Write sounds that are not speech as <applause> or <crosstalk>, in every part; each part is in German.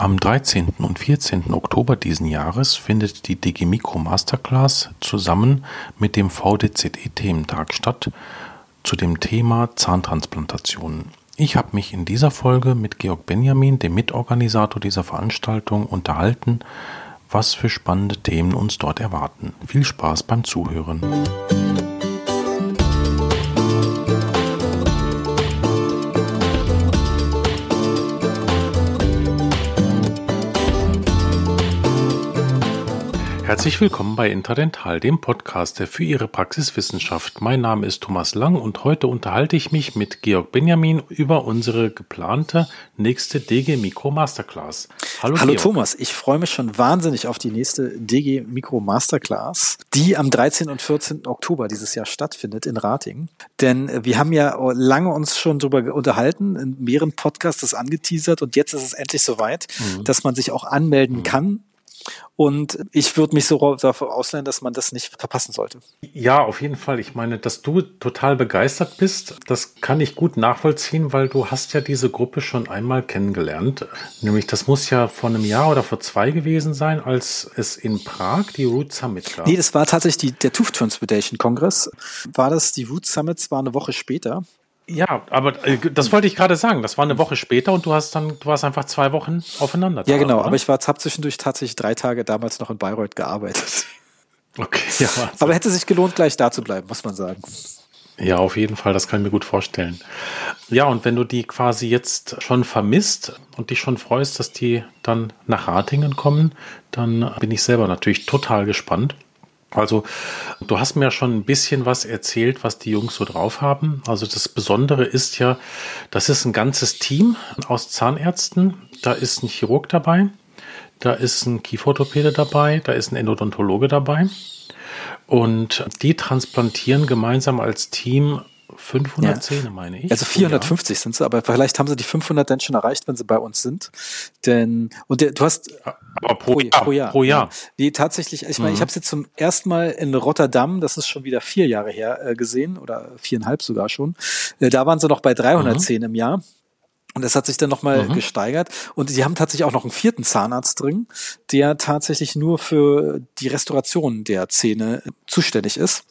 Am 13. und 14. Oktober diesen Jahres findet die DG Mikro Masterclass zusammen mit dem VDZE Thementag statt zu dem Thema Zahntransplantationen. Ich habe mich in dieser Folge mit Georg Benjamin, dem Mitorganisator dieser Veranstaltung, unterhalten, was für spannende Themen uns dort erwarten. Viel Spaß beim Zuhören. Herzlich willkommen bei Interdental, dem Podcast, der für Ihre Praxiswissenschaft. Mein Name ist Thomas Lang und heute unterhalte ich mich mit Georg Benjamin über unsere geplante nächste DG Mikro Masterclass. Hallo, Hallo Thomas, ich freue mich schon wahnsinnig auf die nächste DG Mikro Masterclass, die am 13. und 14. Oktober dieses Jahr stattfindet in Rating. Denn wir haben ja lange uns schon darüber unterhalten, in mehreren Podcasts das angeteasert und jetzt ist es endlich soweit, mhm. dass man sich auch anmelden mhm. kann und ich würde mich so dafür ausleihen, dass man das nicht verpassen sollte. Ja, auf jeden Fall. Ich meine, dass du total begeistert bist, das kann ich gut nachvollziehen, weil du hast ja diese Gruppe schon einmal kennengelernt. Nämlich, das muss ja vor einem Jahr oder vor zwei gewesen sein, als es in Prag die Root Summit gab. Nee, das war tatsächlich die, der Tooth Transportation Kongress. War das, die Root Summits war eine Woche später. Ja, aber äh, das wollte ich gerade sagen. Das war eine Woche später und du hast dann, du warst einfach zwei Wochen aufeinander. Ja, genau. Oder? Aber ich war hab zwischendurch tatsächlich drei Tage damals noch in Bayreuth gearbeitet. <laughs> Okay. Ja, <laughs> aber hätte sich gelohnt, gleich da zu bleiben, muss man sagen. Ja, auf jeden Fall. Das kann ich mir gut vorstellen. Ja, und wenn du die quasi jetzt schon vermisst und dich schon freust, dass die dann nach Ratingen kommen, dann bin ich selber natürlich total gespannt. Also, du hast mir schon ein bisschen was erzählt, was die Jungs so drauf haben. Also, das Besondere ist ja, das ist ein ganzes Team aus Zahnärzten. Da ist ein Chirurg dabei, da ist ein Kieferorthopäde dabei, da ist ein Endodontologe dabei. Und die transplantieren gemeinsam als Team 500 ja. Zähne, meine ich. Also 450 sind sie, aber vielleicht haben sie die 500 dann schon erreicht, wenn sie bei uns sind. Denn, und der, du hast. Aber pro, pro, Jahr, pro Jahr. Pro Jahr. Nee, tatsächlich, ich meine, mhm. ich habe es jetzt zum ersten Mal in Rotterdam, das ist schon wieder vier Jahre her, äh, gesehen, oder viereinhalb sogar schon. Äh, da waren sie noch bei 310 mhm. im Jahr. Und das hat sich dann nochmal mhm. gesteigert. Und sie haben tatsächlich auch noch einen vierten Zahnarzt drin, der tatsächlich nur für die Restauration der Zähne zuständig ist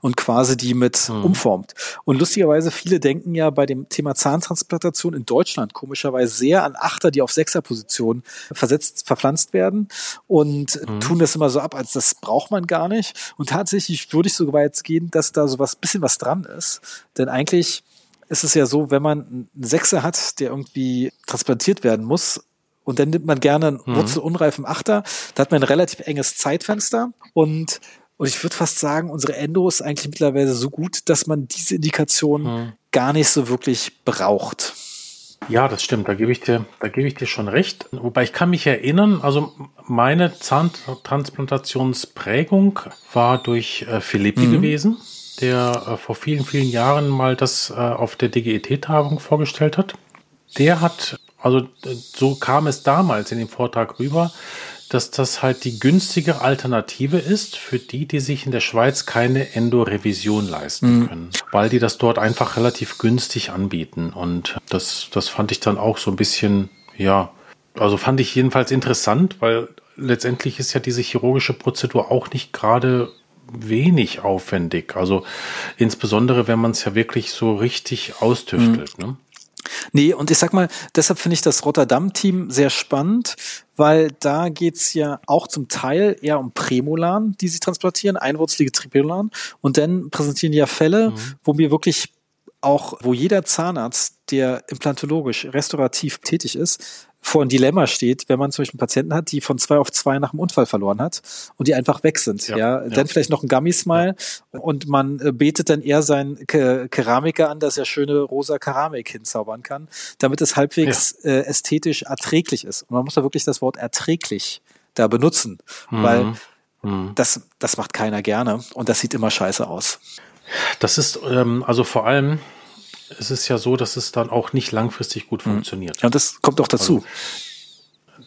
und quasi die mit mhm. umformt. Und lustigerweise, viele denken ja bei dem Thema Zahntransplantation in Deutschland komischerweise sehr an Achter, die auf Sechserposition versetzt, verpflanzt werden und mhm. tun das immer so ab, als das braucht man gar nicht. Und tatsächlich würde ich so weit gehen, dass da so was, bisschen was dran ist. Denn eigentlich ist es ja so, wenn man einen Sechser hat, der irgendwie transplantiert werden muss, und dann nimmt man gerne einen mhm. wurzelunreifen Achter, da hat man ein relativ enges Zeitfenster und und ich würde fast sagen, unsere Endo ist eigentlich mittlerweile so gut, dass man diese Indikation mhm. gar nicht so wirklich braucht. Ja, das stimmt. Da gebe ich dir, da gebe ich dir schon recht. Wobei ich kann mich erinnern, also meine Zahntransplantationsprägung war durch äh, Philippi mhm. gewesen der äh, vor vielen, vielen Jahren mal das äh, auf der DGET-Tagung vorgestellt hat. Der hat, also so kam es damals in dem Vortrag rüber, dass das halt die günstige Alternative ist für die, die sich in der Schweiz keine Endorevision leisten mhm. können, weil die das dort einfach relativ günstig anbieten. Und das, das fand ich dann auch so ein bisschen, ja, also fand ich jedenfalls interessant, weil letztendlich ist ja diese chirurgische Prozedur auch nicht gerade wenig aufwendig. Also insbesondere, wenn man es ja wirklich so richtig austüftelt. Mhm. Ne? Nee, und ich sag mal, deshalb finde ich das Rotterdam-Team sehr spannend, weil da geht's ja auch zum Teil eher um Prämolaren, die sie transplantieren, einwurzelige Tripolaren. Und dann präsentieren die ja Fälle, mhm. wo mir wirklich auch, wo jeder Zahnarzt, der implantologisch restaurativ tätig ist, vor ein Dilemma steht, wenn man zum Beispiel einen Patienten hat, die von zwei auf zwei nach dem Unfall verloren hat und die einfach weg sind. Ja, ja. dann vielleicht noch ein Gummy-Smile ja. und man äh, betet dann eher seinen Keramiker an, dass er schöne rosa Keramik hinzaubern kann, damit es halbwegs ja. äh, ästhetisch erträglich ist. Und man muss da wirklich das Wort erträglich da benutzen, mhm. weil mhm. das, das macht keiner gerne und das sieht immer scheiße aus. Das ist ähm, also vor allem es ist ja so, dass es dann auch nicht langfristig gut mhm. funktioniert. Ja, das kommt auch dazu. Also,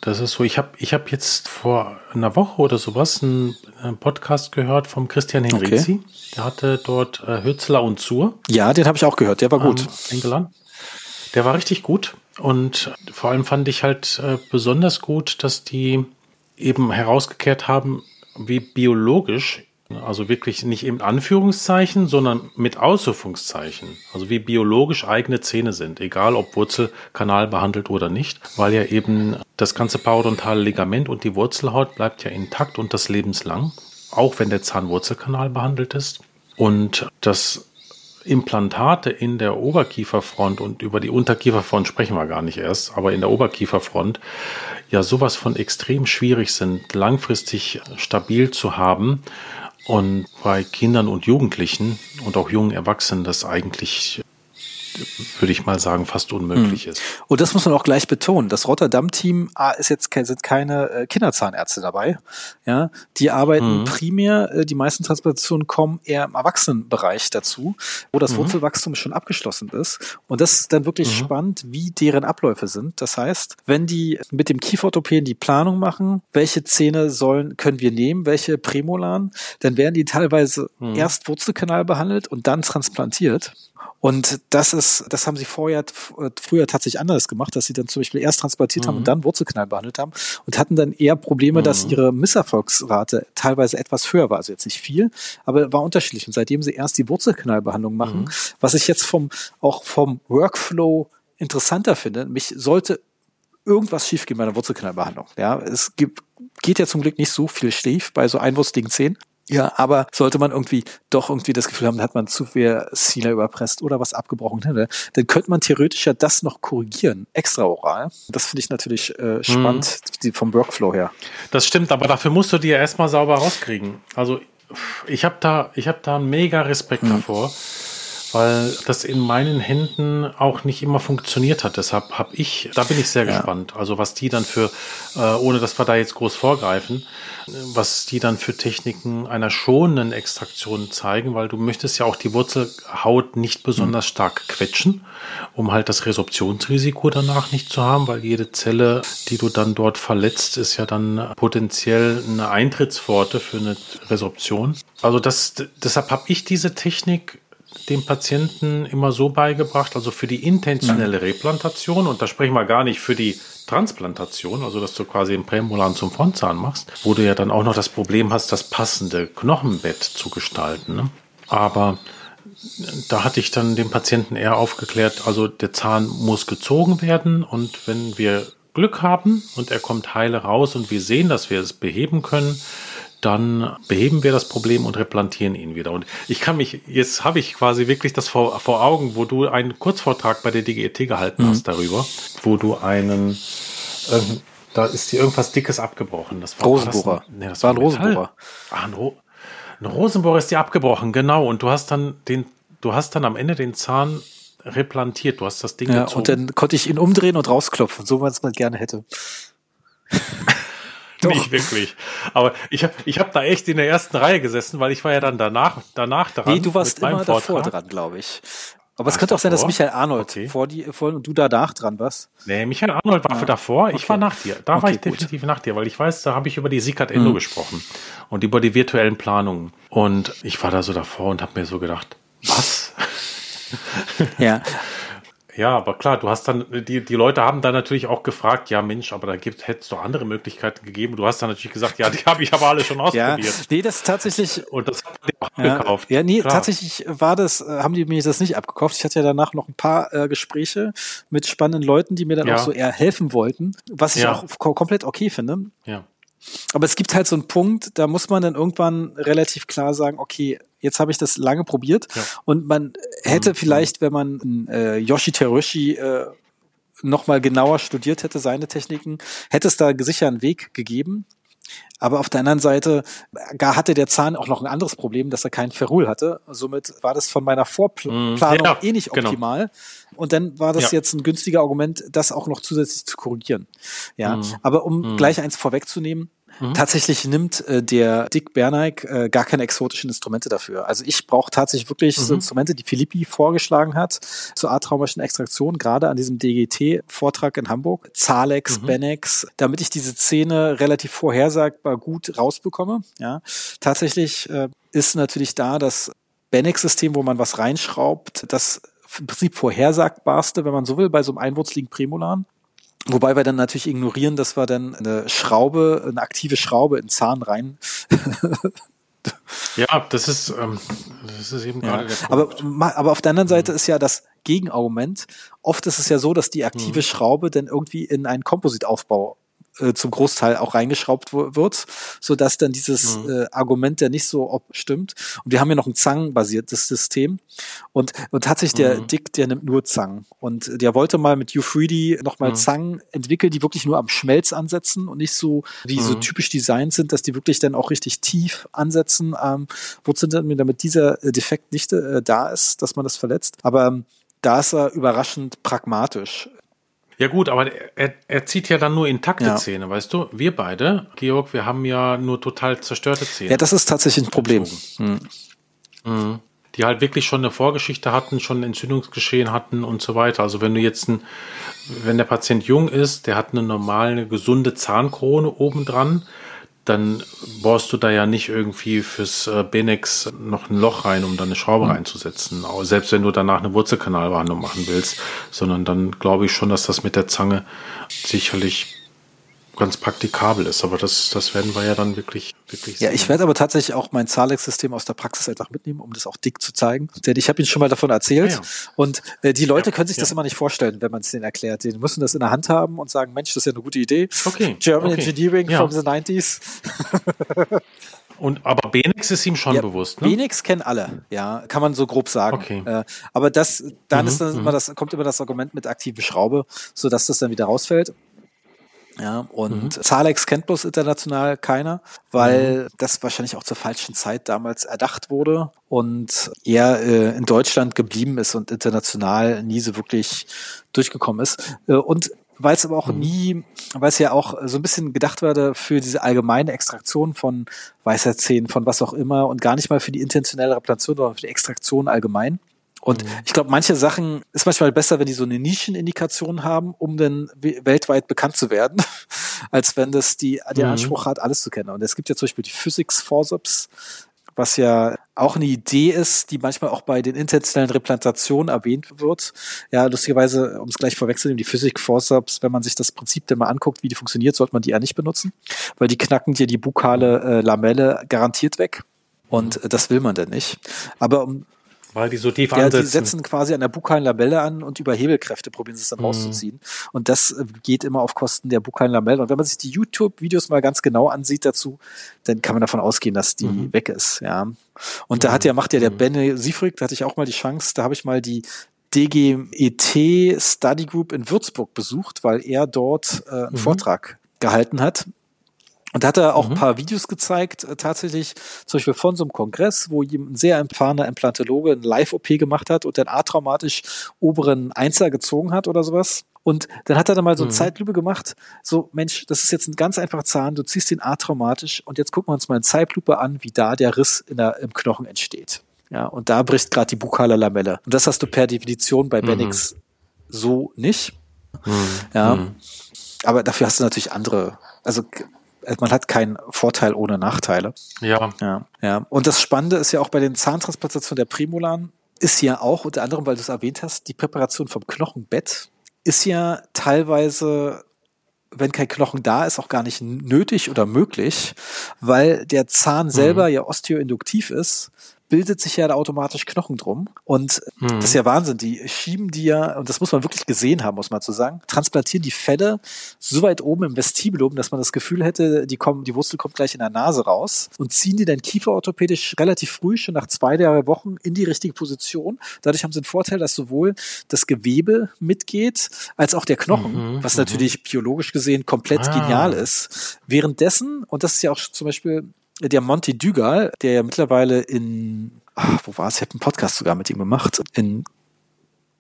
das ist so, ich habe ich hab jetzt vor einer Woche oder sowas einen, Podcast gehört vom Christian Henrizi. Okay. Der hatte dort äh, Hützler und Zur. Ja, den habe ich auch gehört, der war gut. Ähm, eingeladen. Der war richtig gut. Und vor allem fand ich halt äh, besonders gut, dass die eben herausgekehrt haben, wie biologisch, also wirklich nicht in Anführungszeichen, sondern mit Ausrufungszeichen, also wie biologisch eigene Zähne sind, egal ob Wurzelkanal behandelt oder nicht, weil ja eben das ganze parodontale Ligament und die Wurzelhaut bleibt ja intakt und das lebenslang, auch wenn der Zahnwurzelkanal behandelt ist. Und das Implantate in der Oberkieferfront und über die Unterkieferfront sprechen wir gar nicht erst, aber in der Oberkieferfront ja sowas von extrem schwierig sind, langfristig stabil zu haben und bei Kindern und Jugendlichen und auch jungen Erwachsenen das eigentlich würde ich mal sagen, fast unmöglich hm. ist. Und das muss man auch gleich betonen. Das Rotterdam-Team ah, ist jetzt sind keine äh, Kinderzahnärzte dabei. Ja, die arbeiten mhm. primär, äh, die meisten Transplantationen kommen eher im Erwachsenenbereich dazu, wo das mhm. Wurzelwachstum schon abgeschlossen ist. Und das ist dann wirklich mhm. spannend, wie deren Abläufe sind. Das heißt, wenn die mit dem Kieferorthopäden die Planung machen, welche Zähne sollen, können wir nehmen, welche Prämolaren, dann werden die teilweise mhm. erst Wurzelkanal behandelt und dann transplantiert. Und das ist, das haben sie vorher, früher tatsächlich anders gemacht, dass sie dann zum Beispiel erst transplantiert mhm. haben und mhm. dann Wurzelkanal behandelt haben und hatten dann eher Probleme, mhm. dass ihre Misserfolgsrate teilweise etwas höher war. Also jetzt nicht viel, aber war unterschiedlich. Und seitdem sie erst die Wurzelkanalbehandlung machen, mhm. was ich jetzt vom, auch vom Workflow interessanter finde, mich sollte irgendwas schiefgehen bei einer Wurzelkanalbehandlung. Ja, es gibt, geht ja zum Glück nicht so viel schief bei so einwurstigen Zähnen. Ja, aber sollte man irgendwie doch irgendwie das Gefühl haben, hat man zu viel Sealer überpresst oder was abgebrochen, ne, dann könnte man theoretisch ja das noch korrigieren, extra oral. Das finde ich natürlich äh, spannend mhm. vom Workflow her. Das stimmt, aber dafür musst du dir erstmal sauber rauskriegen. Also ich habe da, ich habe da mega Respekt mhm. davor weil das in meinen Händen auch nicht immer funktioniert hat. Deshalb habe ich, da bin ich sehr ja. gespannt. Also was die dann für, äh, ohne dass wir da jetzt groß vorgreifen, was die dann für Techniken einer schonenden Extraktion zeigen, weil du möchtest ja auch die Wurzelhaut nicht besonders mhm. stark quetschen, um halt das Resorptionsrisiko danach nicht zu haben, weil jede Zelle, die du dann dort verletzt, ist ja dann potenziell eine Eintrittspforte für eine Resorption. Also das, deshalb habe ich diese Technik dem Patienten immer so beigebracht, also für die intentionelle Replantation, und da sprechen wir gar nicht für die Transplantation, also dass du quasi den Prämolaren zum Frontzahn machst, wo du ja dann auch noch das Problem hast, das passende Knochenbett zu gestalten. Ne? Aber da hatte ich dann dem Patienten eher aufgeklärt, also der Zahn muss gezogen werden und wenn wir Glück haben und er kommt heile raus und wir sehen, dass wir es beheben können, dann beheben wir das Problem und replantieren ihn wieder. Und ich kann mich, jetzt habe ich quasi wirklich das vor, vor Augen, wo du einen Kurzvortrag bei der DGET gehalten mhm. hast darüber, wo du einen, äh, da ist dir irgendwas Dickes abgebrochen. Das war Rosenbohrer. Das, nee, das war ein Rosenbohrer. Ah, ein, Ro ein Rosenbohrer ist dir abgebrochen, genau. Und du hast dann den, du hast dann am Ende den Zahn replantiert. Du hast das Ding ja, gezogen. Und dann konnte ich ihn umdrehen und rausklopfen, so man es mal gerne hätte. <laughs> Nicht wirklich. Aber ich habe ich hab da echt in der ersten Reihe gesessen, weil ich war ja dann danach, danach dran. Nee, du warst immer davor dran, glaube ich. Aber es könnte auch sein, dass Michael Arnold okay. vor die, vor, und du danach dran warst. Nee, Michael Arnold war ja. für davor. Ich okay. war nach dir. Da okay, war ich definitiv gut. nach dir, weil ich weiß, da habe ich über die Sikat Endo mhm. gesprochen und über die virtuellen Planungen. Und ich war da so davor und habe mir so gedacht, was? ja, <laughs> Ja, aber klar, du hast dann, die, die Leute haben dann natürlich auch gefragt, ja Mensch, aber da gibt, hättest du andere Möglichkeiten gegeben. Du hast dann natürlich gesagt, ja, die <laughs> habe ich aber alle schon ausprobiert. Ja, nee, das tatsächlich. Und das haben die auch ja, gekauft. Ja, nee, klar. tatsächlich war das, äh, haben die mir das nicht abgekauft. Ich hatte ja danach noch ein paar äh, Gespräche mit spannenden Leuten, die mir dann ja. auch so eher helfen wollten, was ich ja. auch komplett okay finde. Ja. Aber es gibt halt so einen Punkt, da muss man dann irgendwann relativ klar sagen, okay, jetzt habe ich das lange probiert ja. und man hätte mhm. vielleicht, wenn man äh, Yoshi Terushi äh, nochmal genauer studiert hätte, seine Techniken, hätte es da sicher einen Weg gegeben. Aber auf der anderen Seite gar hatte der Zahn auch noch ein anderes Problem, dass er keinen Ferrul hatte. Somit war das von meiner Vorplanung mm, ja, eh nicht genau. optimal. Genau. Und dann war das ja. jetzt ein günstiger Argument, das auch noch zusätzlich zu korrigieren. Ja, mm. aber um mm. gleich eins vorwegzunehmen, Mhm. Tatsächlich nimmt äh, der Dick Berneig äh, gar keine exotischen Instrumente dafür. Also ich brauche tatsächlich wirklich mhm. so Instrumente, die Filippi vorgeschlagen hat zur atraumischen Extraktion, gerade an diesem DGT-Vortrag in Hamburg. Zalex, mhm. Benex, damit ich diese Szene relativ vorhersagbar gut rausbekomme. Ja, tatsächlich äh, ist natürlich da das Benex-System, wo man was reinschraubt, das im Prinzip vorhersagbarste, wenn man so will, bei so einem einwurzligen Prämolaren. Wobei wir dann natürlich ignorieren, dass wir dann eine Schraube, eine aktive Schraube in Zahn rein. ja, das ist, ähm, das ist eben ja, gerade der Punkt. Aber, aber auf der anderen Seite mhm. ist ja das Gegenargument. Oft ist es ja so, dass die aktive mhm. Schraube dann irgendwie in einen Kompositaufbau äh, zum Großteil auch reingeschraubt wird, so dass dann dieses mhm. äh, Argument ja nicht so stimmt. Und wir haben ja noch ein Zangen-basiertes System. Und, und tatsächlich der mhm. Dick, der nimmt nur Zangen. Und der wollte mal mit U3D nochmal mhm. Zangen entwickeln, die wirklich nur am Schmelz ansetzen und nicht so, wie so mhm. typisch designt sind, dass die wirklich dann auch richtig tief ansetzen, ähm, Wurzeln, damit dieser äh, Defekt nicht äh, da ist, dass man das verletzt. Aber ähm, da ist er überraschend pragmatisch. Ja gut, aber er, er zieht ja dann nur intakte ja. Zähne, weißt du? Wir beide, Georg, wir haben ja nur total zerstörte Zähne. Ja, das ist tatsächlich ein Problem. Hm. Mhm. Die halt wirklich schon eine Vorgeschichte hatten, schon ein Entzündungsgeschehen hatten und so weiter. Also wenn du jetzt ein, wenn der Patient jung ist, der hat eine normale, gesunde Zahnkrone obendran, dann bohrst du da ja nicht irgendwie fürs äh, Benex noch ein Loch rein, um da eine Schraube mhm. reinzusetzen. Selbst wenn du danach eine Wurzelkanalbehandlung machen willst, sondern dann glaube ich schon, dass das mit der Zange sicherlich ganz praktikabel ist. Aber das, das werden wir ja dann wirklich, wirklich sehen. Ja, ich werde aber tatsächlich auch mein Zalex-System aus der Praxis einfach mitnehmen, um das auch dick zu zeigen. Denn ich habe Ihnen schon mal davon erzählt. Ja, ah, ja. Und äh, die Leute ja, können sich das immer nicht vorstellen, wenn man es denen erklärt. Die müssen das in der Hand haben und sagen, Mensch, das ist ja eine gute Idee. Okay. German okay. Engineering from the 90s. <laughs> Und aber Benix ist ihm schon ja, bewusst, ne? Benix kennen alle, ja, kann man so grob sagen. Okay. Äh, aber das, dann mhm, ist dann immer mhm. das, kommt immer das Argument mit aktive Schraube, so dass das dann wieder rausfällt. Ja, und mhm. Zalex kennt bloß international keiner, weil mhm. das wahrscheinlich auch zur falschen Zeit damals erdacht wurde und er äh, in Deutschland geblieben ist und international nie so wirklich durchgekommen ist. Äh, und weil es aber auch mhm. nie, weil es ja auch so ein bisschen gedacht wurde für diese allgemeine Extraktion von Weisheitszähnen, von was auch immer und gar nicht mal für die intentionelle Replantation, sondern für die Extraktion allgemein. Und mhm. ich glaube, manche Sachen ist manchmal besser, wenn die so eine Nischenindikation haben, um dann weltweit bekannt zu werden, <laughs> als wenn das die, der mhm. Anspruch hat, alles zu kennen. Und es gibt ja zum Beispiel die Physics Forceps, was ja auch eine Idee ist, die manchmal auch bei den intentionellen Replantationen erwähnt wird. Ja, lustigerweise, um es gleich vorwegzunehmen, die Physik Forceps, wenn man sich das Prinzip denn mal anguckt, wie die funktioniert, sollte man die ja nicht benutzen, weil die knacken dir die bukale äh, Lamelle garantiert weg. Und äh, das will man denn nicht. Aber um weil die so tief ja, ansetzen. Die setzen quasi an der bukalen Labelle an und über Hebelkräfte probieren sie es dann mhm. rauszuziehen. Und das äh, geht immer auf Kosten der bukalen Labelle. Und wenn man sich die YouTube-Videos mal ganz genau ansieht dazu, dann kann man davon ausgehen, dass die mhm. weg ist. Ja. Und da hat ja, macht ja der mhm. Benne Siefrig, da hatte ich auch mal die Chance, da habe ich mal die DGET Study Group in Würzburg besucht, weil er dort äh, einen mhm. Vortrag gehalten hat und da hat er auch mhm. ein paar Videos gezeigt, äh, tatsächlich zum Beispiel von so einem Kongress, wo ein sehr erfahrener Implantologe ein Live-OP gemacht hat und den atraumatisch oberen Einser gezogen hat oder sowas. Und dann hat er dann mal so eine mhm. Zeitlupe gemacht, so Mensch, das ist jetzt ein ganz einfacher Zahn, du ziehst den atraumatisch und jetzt gucken wir uns mal in Zeitlupe an, wie da der Riss in der, im Knochen entsteht. Ja, und da bricht gerade die bukale Lamelle. Und das hast du per Definition bei mhm. Benix so nicht. Mhm. Ja. Mhm. Aber dafür hast du natürlich andere, also man hat keinen Vorteil ohne Nachteile. Ja. Ja, ja. Und das Spannende ist ja auch bei den Zahntransplantationen der Prämolaren, ist ja auch, unter anderem, weil du es erwähnt hast, die Präparation vom Knochenbett ist ja teilweise wenn kein Knochen da ist, auch gar nicht nötig oder möglich, weil der Zahn selber mhm. ja osteoinduktiv ist bildet sich ja da automatisch Knochen drum. Und mhm. das ist ja Wahnsinn. Die schieben die ja, und das muss man wirklich gesehen haben, muss man zu sagen, transplantieren die Fälle so weit oben im Vestibulum, dass man das Gefühl hätte, die kommen, die Wurzel kommt gleich in der Nase raus und ziehen die dann kieferorthopädisch relativ früh, schon nach zwei, drei Wochen in die richtige Position. Dadurch haben sie den Vorteil, dass sowohl das Gewebe mitgeht, als auch der Knochen, mhm. was mhm. natürlich biologisch gesehen komplett ah. genial ist. Währenddessen, und das ist ja auch zum Beispiel der Monty Dugal, der ja mittlerweile in, ach, wo war es? Ich habe einen Podcast sogar mit ihm gemacht. In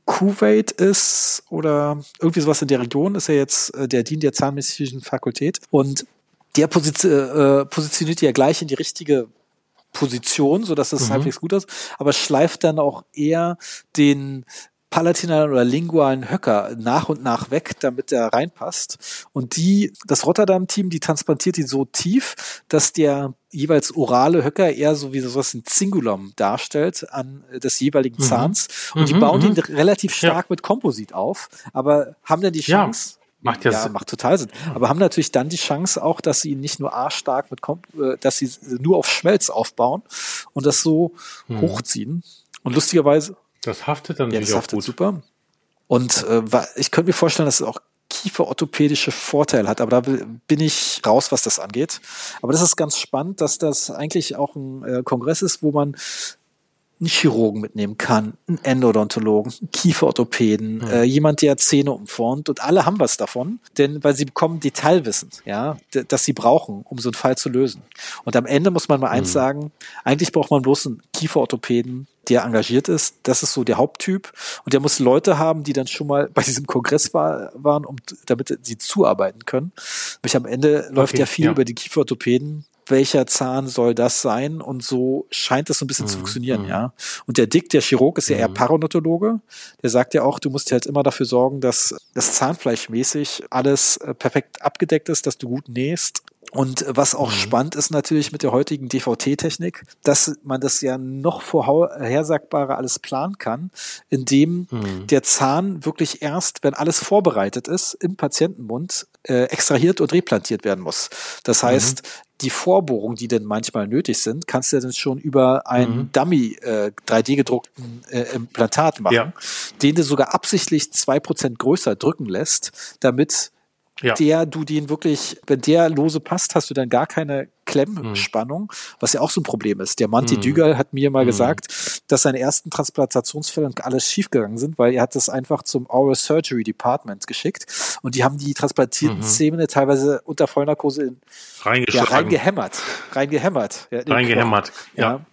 Kuwait ist oder irgendwie sowas in der Region ist er jetzt äh, der Dean der Zahnmedizinischen Fakultät und der Position, äh, positioniert ja gleich in die richtige Position, so dass es mhm. halbwegs gut ist, aber schleift dann auch eher den palatinalen oder lingualen Höcker nach und nach weg, damit der reinpasst. Und die, das Rotterdam-Team, die transplantiert ihn so tief, dass der jeweils orale Höcker eher so wie sowas ein Zingulum darstellt an des jeweiligen mhm. Zahns. Mhm. Und die bauen mhm. ihn relativ stark ja. mit Komposit auf, aber haben dann die Chance, ja. Macht ja, ja macht total Sinn. Aber haben natürlich dann die Chance auch, dass sie ihn nicht nur A stark mit, Kom äh, dass sie nur auf Schmelz aufbauen und das so hm. hochziehen. Und lustigerweise. Das haftet dann ja, das haftet gut. super. Und äh, ich könnte mir vorstellen, dass es auch kieferorthopädische Vorteile hat, aber da bin ich raus, was das angeht. Aber das ist ganz spannend, dass das eigentlich auch ein äh, Kongress ist, wo man einen Chirurgen mitnehmen kann, einen Endodontologen, einen Kieferorthopäden, mhm. äh, jemand, der Zähne umformt und alle haben was davon, denn weil sie bekommen Detailwissen, ja, das sie brauchen, um so einen Fall zu lösen. Und am Ende muss man mal eins mhm. sagen, eigentlich braucht man bloß einen Kieferorthopäden, der engagiert ist. Das ist so der Haupttyp. Und der muss Leute haben, die dann schon mal bei diesem Kongress war, waren, um, damit sie zuarbeiten können. Nämlich am Ende okay, läuft ja viel ja. über die Kieferorthopäden welcher Zahn soll das sein? Und so scheint das so ein bisschen mhm. zu funktionieren, mhm. ja. Und der Dick, der Chirurg, ist ja eher mhm. Parodontologe. Der sagt ja auch, du musst halt immer dafür sorgen, dass das Zahnfleischmäßig alles äh, perfekt abgedeckt ist, dass du gut nähst und was auch mhm. spannend ist natürlich mit der heutigen DVT-Technik, dass man das ja noch vorhersagbarer alles planen kann, indem mhm. der Zahn wirklich erst, wenn alles vorbereitet ist, im Patientenmund äh, extrahiert und replantiert werden muss. Das heißt, mhm. Die Vorbohrungen, die denn manchmal nötig sind, kannst du dann schon über einen mhm. Dummy äh, 3D gedruckten äh, Implantat machen, ja. den du sogar absichtlich zwei Prozent größer drücken lässt, damit ja. der du den wirklich, wenn der lose passt, hast du dann gar keine Klemmspannung, mhm. was ja auch so ein Problem ist. Der Manti mhm. Dügal hat mir mal mhm. gesagt, dass seine ersten Transplantationsfälle alles schiefgegangen sind, weil er hat das einfach zum Oral Surgery Department geschickt und die haben die transplantierten mhm. Zähne teilweise unter Vollnarkose in, ja, reingehämmert. Reingehämmert. Ja, reingehämmert, ja. ja.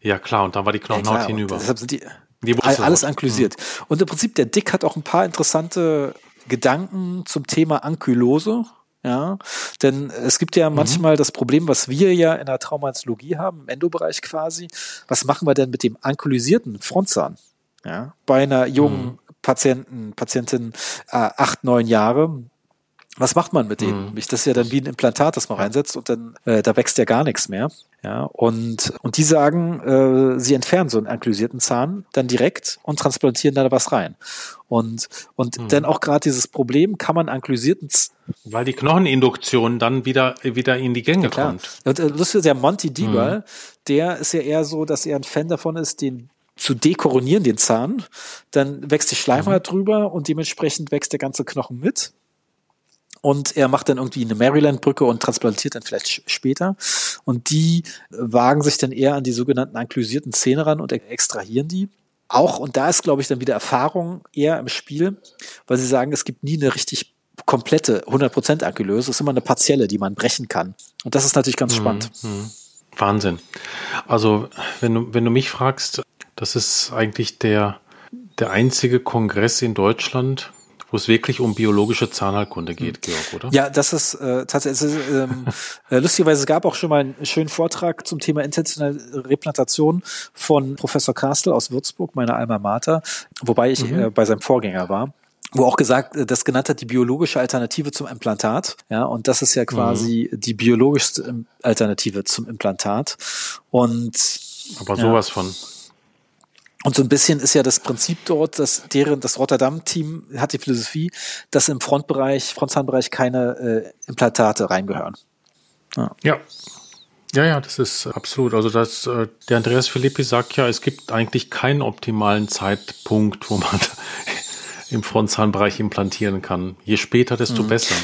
ja. klar, und dann war die Knochenhaut ja, hinüber. Deshalb sind die, die alles anklusiert. Mhm. Und im Prinzip, der Dick hat auch ein paar interessante Gedanken zum Thema Ankylose. Ja, denn es gibt ja mhm. manchmal das Problem, was wir ja in der Traumatologie haben, im Endobereich quasi. Was machen wir denn mit dem ankylosierten Frontzahn? Ja, bei einer jungen mhm. Patienten, Patientin äh, acht, neun Jahre, was macht man mit denen? Mhm. Das ist ja dann wie ein Implantat, das man reinsetzt und dann äh, da wächst ja gar nichts mehr. Ja, und, und die sagen, äh, sie entfernen so einen anklysierten Zahn dann direkt und transplantieren da was rein. Und, und mhm. dann auch gerade dieses Problem, kann man anklysierten Weil die Knocheninduktion dann wieder, wieder in die Gänge ja, kommt. Und äh, lustig ist ja Monty Dieber, mhm. der ist ja eher so, dass er ein Fan davon ist, den zu dekoronieren, den Zahn. Dann wächst die Schleimhaut mhm. drüber und dementsprechend wächst der ganze Knochen mit und er macht dann irgendwie eine Maryland-Brücke und transplantiert dann vielleicht später. Und die wagen sich dann eher an die sogenannten anklysierten Zähne ran und extrahieren die. Auch, und da ist, glaube ich, dann wieder Erfahrung eher im Spiel, weil sie sagen, es gibt nie eine richtig komplette 100% Ankylöse, es ist immer eine partielle, die man brechen kann. Und das ist natürlich ganz mhm. spannend. Mhm. Wahnsinn. Also, wenn du, wenn du mich fragst, das ist eigentlich der, der einzige Kongress in Deutschland, wo es wirklich um biologische Zahnheilkunde geht, hm. Georg, oder? Ja, das ist äh, tatsächlich, ähm, <laughs> äh, lustigerweise, es gab auch schon mal einen schönen Vortrag zum Thema intentionelle Replantation von Professor Kastel aus Würzburg, meiner Alma Mater, wobei ich mhm. äh, bei seinem Vorgänger war wo auch gesagt, äh, das genannt hat, die biologische Alternative zum Implantat. Ja, und das ist ja quasi mhm. die biologischste Alternative zum Implantat. Und aber sowas ja. von. Und so ein bisschen ist ja das Prinzip dort, dass deren, das Rotterdam-Team hat die Philosophie, dass im Frontbereich, Frontzahnbereich keine äh, Implantate reingehören. Ja. ja. Ja, ja, das ist absolut. Also das, äh, der Andreas Filippi sagt ja, es gibt eigentlich keinen optimalen Zeitpunkt, wo man <laughs> im Frontzahnbereich implantieren kann. Je später, desto mhm. besser.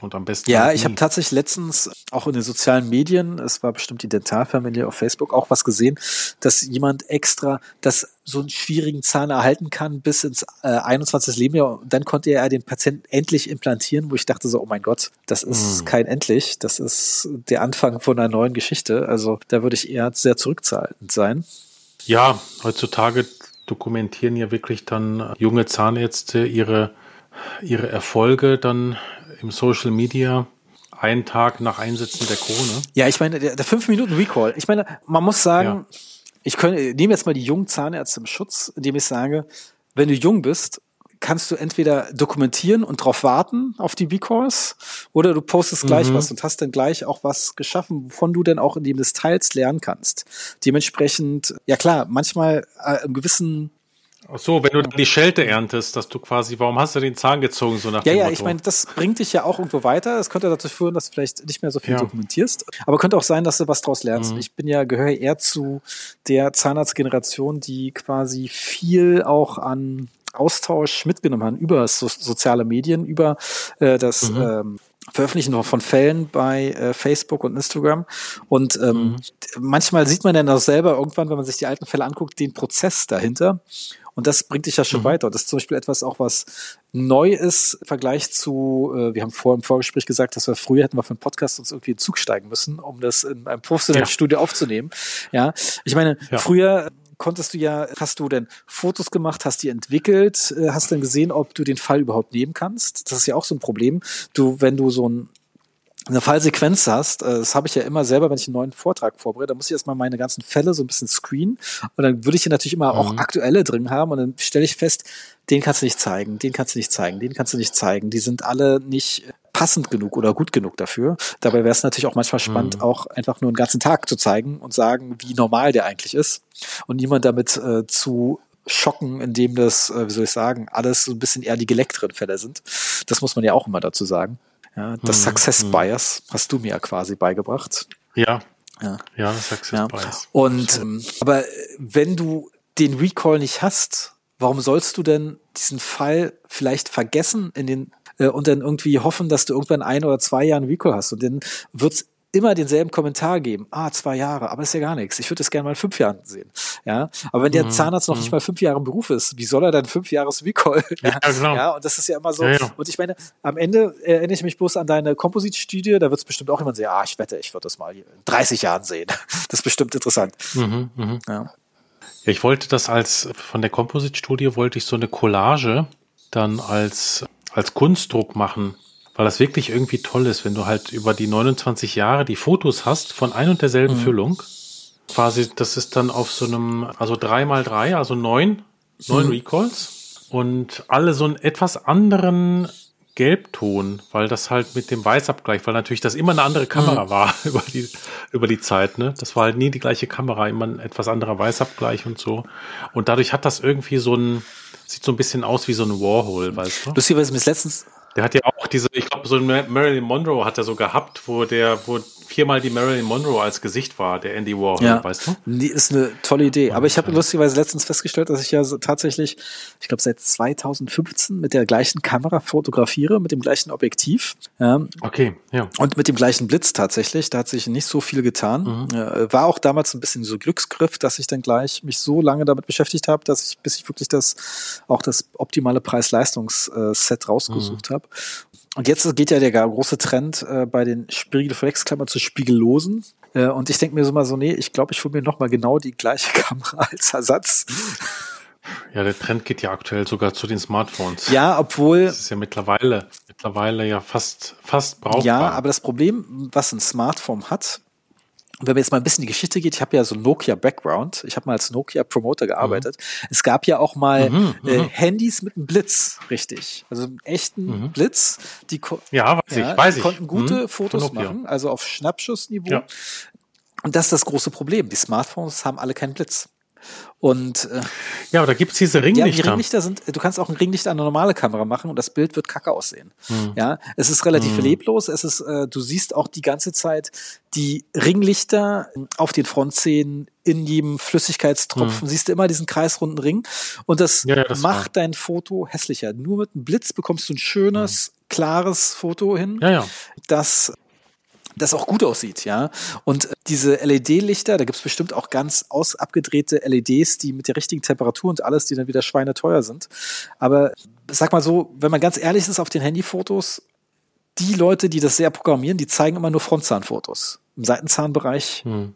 Und am besten. Ja, ich habe tatsächlich letztens auch in den sozialen Medien, es war bestimmt die Dentalfamilie auf Facebook, auch was gesehen, dass jemand extra das so einen schwierigen Zahn erhalten kann bis ins äh, 21. Lebensjahr. Und dann konnte er den Patienten endlich implantieren, wo ich dachte so, oh mein Gott, das ist mm. kein endlich, das ist der Anfang von einer neuen Geschichte. Also da würde ich eher sehr zurückzahlend sein. Ja, heutzutage dokumentieren ja wirklich dann junge Zahnärzte ihre ihre Erfolge dann im Social Media einen Tag nach Einsetzen der Krone. Ja, ich meine, der, der fünf Minuten Recall. Ich meine, man muss sagen, ja. ich könnte, nehme jetzt mal die jungen Zahnärzte im Schutz, indem ich sage, wenn du jung bist, kannst du entweder dokumentieren und darauf warten auf die B-Calls oder du postest gleich mhm. was und hast dann gleich auch was geschaffen, wovon du dann auch in dem des Teils lernen kannst. Dementsprechend, ja klar, manchmal äh, im gewissen Ach so, wenn du die Schelte erntest, dass du quasi, warum hast du den Zahn gezogen, so nach Ja, dem ja, Motto? ich meine, das bringt dich ja auch irgendwo weiter. Das könnte dazu führen, dass du vielleicht nicht mehr so viel ja. dokumentierst. Aber könnte auch sein, dass du was draus lernst. Mhm. Ich bin ja, gehöre eher zu der Zahnarztgeneration, die quasi viel auch an Austausch mitgenommen haben über so, soziale Medien, über äh, das mhm. ähm, Veröffentlichen von Fällen bei äh, Facebook und Instagram. Und ähm, mhm. manchmal sieht man dann auch selber irgendwann, wenn man sich die alten Fälle anguckt, den Prozess dahinter. Und das bringt dich ja schon mhm. weiter. Und das ist zum Beispiel etwas auch, was neu ist im Vergleich zu, äh, wir haben vor im Vorgespräch gesagt, dass wir früher hätten wir für einen Podcast uns irgendwie in Zug steigen müssen, um das in einem professionellen ja. Studio aufzunehmen. Ja, ich meine, ja. früher konntest du ja, hast du denn Fotos gemacht, hast die entwickelt, äh, hast dann gesehen, ob du den Fall überhaupt nehmen kannst. Das ist ja auch so ein Problem. Du, wenn du so ein eine Fallsequenz hast, äh, das habe ich ja immer selber, wenn ich einen neuen Vortrag vorbereite, dann muss ich erstmal meine ganzen Fälle so ein bisschen screenen und dann würde ich hier natürlich immer mhm. auch aktuelle drin haben und dann stelle ich fest, den kannst du nicht zeigen, den kannst du nicht zeigen, den kannst du nicht zeigen. Die sind alle nicht passend genug oder gut genug dafür. Dabei wäre es natürlich auch manchmal spannend, mhm. auch einfach nur einen ganzen Tag zu zeigen und sagen, wie normal der eigentlich ist und niemand damit äh, zu schocken, indem das, äh, wie soll ich sagen, alles so ein bisschen eher die geleckteren Fälle sind. Das muss man ja auch immer dazu sagen. Ja, das mhm. Success mhm. Bias hast du mir ja quasi beigebracht. Ja. Ja, ja Success ja. Bias. Und ähm, aber wenn du den Recall nicht hast, warum sollst du denn diesen Fall vielleicht vergessen in den äh, und dann irgendwie hoffen, dass du irgendwann ein oder zwei Jahre einen Recall hast und dann wird's immer denselben Kommentar geben. Ah, zwei Jahre, aber ist ja gar nichts. Ich würde das gerne mal fünf Jahren sehen. Ja, aber wenn der mhm. Zahnarzt noch mhm. nicht mal fünf Jahre im Beruf ist, wie soll er dann fünf Jahres Recall? <laughs> Ja, genau. ja, und das ist ja immer so. Ja, ja. Und ich meine, am Ende erinnere ich mich bloß an deine Kompositstudie. Da wird es bestimmt auch jemand sehen. Ah, ich wette, ich würde das mal in 30 Jahren sehen. Das ist bestimmt interessant. Mhm, mh. ja, ich wollte das als von der Kompositstudie wollte ich so eine Collage dann als als Kunstdruck machen, weil das wirklich irgendwie toll ist, wenn du halt über die 29 Jahre die Fotos hast von ein und derselben mhm. Füllung. Quasi, das ist dann auf so einem, also drei mal drei, also neun, neun mhm. Recalls und alle so einen etwas anderen Gelbton, weil das halt mit dem Weißabgleich, weil natürlich das immer eine andere Kamera mhm. war <laughs> über die, über die Zeit, ne? Das war halt nie die gleiche Kamera, immer ein etwas anderer Weißabgleich und so. Und dadurch hat das irgendwie so ein, Sieht so ein bisschen aus wie so ein Warhol, weißt du? Lustigerweise mir letztens. Der hat ja auch diese, ich glaube, so Marilyn Monroe hat er so gehabt, wo der, wo viermal die Marilyn Monroe als Gesicht war, der Andy Warhol, ja. weißt du? Nee, ist eine tolle Idee. Aber ich habe lustigerweise letztens festgestellt, dass ich ja tatsächlich, ich glaube, seit 2015 mit der gleichen Kamera fotografiere, mit dem gleichen Objektiv. Ja. Okay, ja. Und mit dem gleichen Blitz tatsächlich. Da hat sich nicht so viel getan. Mhm. War auch damals ein bisschen so Glücksgriff, dass ich dann gleich mich so lange damit beschäftigt habe, dass ich, bis ich wirklich das, auch das optimale Preis-Leistungs-Set rausgesucht mhm. habe. Und jetzt geht ja der große Trend äh, bei den Spiegelreflexklammern zu spiegellosen. Äh, und ich denke mir so mal so, nee, ich glaube, ich hole mir nochmal genau die gleiche <laughs> Kamera als Ersatz. Ja, der Trend geht ja aktuell sogar zu den Smartphones. Ja, obwohl. Das ist ja mittlerweile, mittlerweile ja fast, fast brauchbar. Ja, aber das Problem, was ein Smartphone hat, wenn man jetzt mal ein bisschen die Geschichte geht, ich habe ja so Nokia-Background, ich habe mal als Nokia-Promoter gearbeitet. Mhm. Es gab ja auch mal mhm, äh, mhm. Handys mit einem Blitz, richtig. Also einen echten mhm. Blitz. Die ja, weiß ja, ich, weiß die konnten gute mhm. Fotos machen, also auf Schnappschussniveau. Ja. Und das ist das große Problem. Die Smartphones haben alle keinen Blitz. Und äh, ja, aber da gibt's diese Ringlichter. Ja, die Ringlichter sind, du kannst auch ein Ringlicht an eine normale Kamera machen und das Bild wird kacke aussehen. Hm. Ja, es ist relativ hm. leblos. Es ist, äh, du siehst auch die ganze Zeit die Ringlichter auf den Frontszenen in jedem Flüssigkeitstropfen. Hm. Siehst du immer diesen kreisrunden Ring und das, ja, ja, das macht war. dein Foto hässlicher. Nur mit einem Blitz bekommst du ein schönes, hm. klares Foto hin, ja, ja. das das auch gut aussieht, ja. Und diese LED-Lichter, da gibt's bestimmt auch ganz aus abgedrehte LEDs, die mit der richtigen Temperatur und alles, die dann wieder schweineteuer sind. Aber sag mal so, wenn man ganz ehrlich ist auf den Handyfotos, die Leute, die das sehr programmieren, die zeigen immer nur Frontzahnfotos. Im Seitenzahnbereich hm.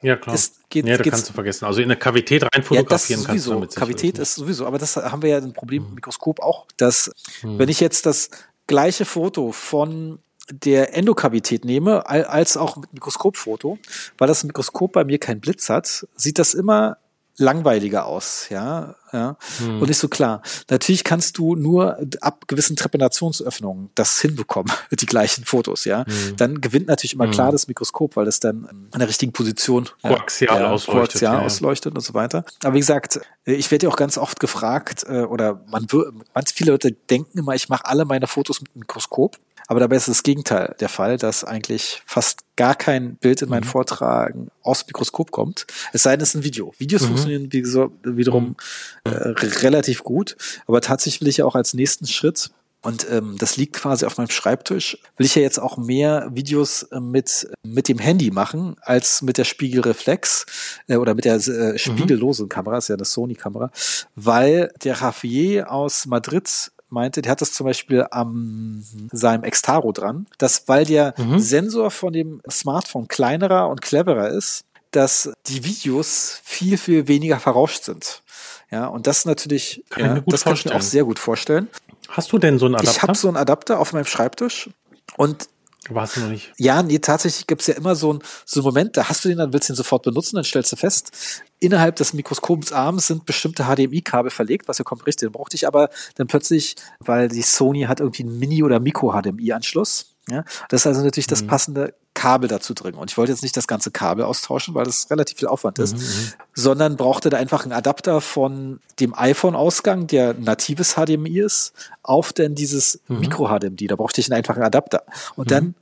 Ja, klar. Ist, geht, ja, da kannst du vergessen. Also in der Kavität rein fotografieren ja, kannst du damit. Kavität ist sowieso, aber das haben wir ja ein Problem im Mikroskop auch, dass hm. wenn ich jetzt das gleiche Foto von der Endokavität nehme, als auch mit Mikroskopfoto, weil das Mikroskop bei mir keinen Blitz hat, sieht das immer langweiliger aus, ja, ja, hm. und nicht so klar. Natürlich kannst du nur ab gewissen Trepanationsöffnungen das hinbekommen, <laughs> die gleichen Fotos, ja. Hm. Dann gewinnt natürlich immer hm. klar das Mikroskop, weil es dann an der richtigen Position koaxial, ja, ausleuchtet, koaxial ja. ausleuchtet und so weiter. Aber wie gesagt, ich werde ja auch ganz oft gefragt, äh, oder man, ganz viele Leute denken immer, ich mache alle meine Fotos mit Mikroskop. Aber dabei ist das Gegenteil der Fall, dass eigentlich fast gar kein Bild in meinen mhm. Vortragen aus Mikroskop kommt. Es sei denn, es ist ein Video. Videos mhm. funktionieren wie so, wiederum mhm. äh, relativ gut. Aber tatsächlich will ich ja auch als nächsten Schritt und ähm, das liegt quasi auf meinem Schreibtisch. Will ich ja jetzt auch mehr Videos äh, mit, mit dem Handy machen, als mit der Spiegelreflex äh, oder mit der äh, mhm. spiegellosen Kamera, ist ja eine Sony-Kamera, weil der Javier aus Madrid meinte, der hat das zum Beispiel am seinem Extaro dran, dass weil der mhm. Sensor von dem Smartphone kleinerer und cleverer ist, dass die Videos viel, viel weniger verrauscht sind. Ja, und das natürlich, kann ja, das kann ich mir auch sehr gut vorstellen. Hast du denn so einen Adapter? Ich habe so einen Adapter auf meinem Schreibtisch und warst du noch nicht? Ja, nee, tatsächlich gibt's ja immer so einen so einen Moment, da hast du den, dann willst du ihn sofort benutzen, dann stellst du fest, innerhalb des Mikroskopsarms sind bestimmte HDMI-Kabel verlegt, was ja kommt richtig. Dann brauchte ich aber dann plötzlich, weil die Sony hat irgendwie einen Mini- oder Micro-HDMI-Anschluss. Ja, das ist also natürlich das mhm. passende Kabel dazu drin. Und ich wollte jetzt nicht das ganze Kabel austauschen, weil das relativ viel Aufwand ist, mhm. mhm. sondern brauchte da einfach einen Adapter von dem iPhone-Ausgang, der natives HDMI ist, auf denn dieses mhm. Micro-HDMI. Da brauchte ich einen einfachen Adapter. Und mhm. dann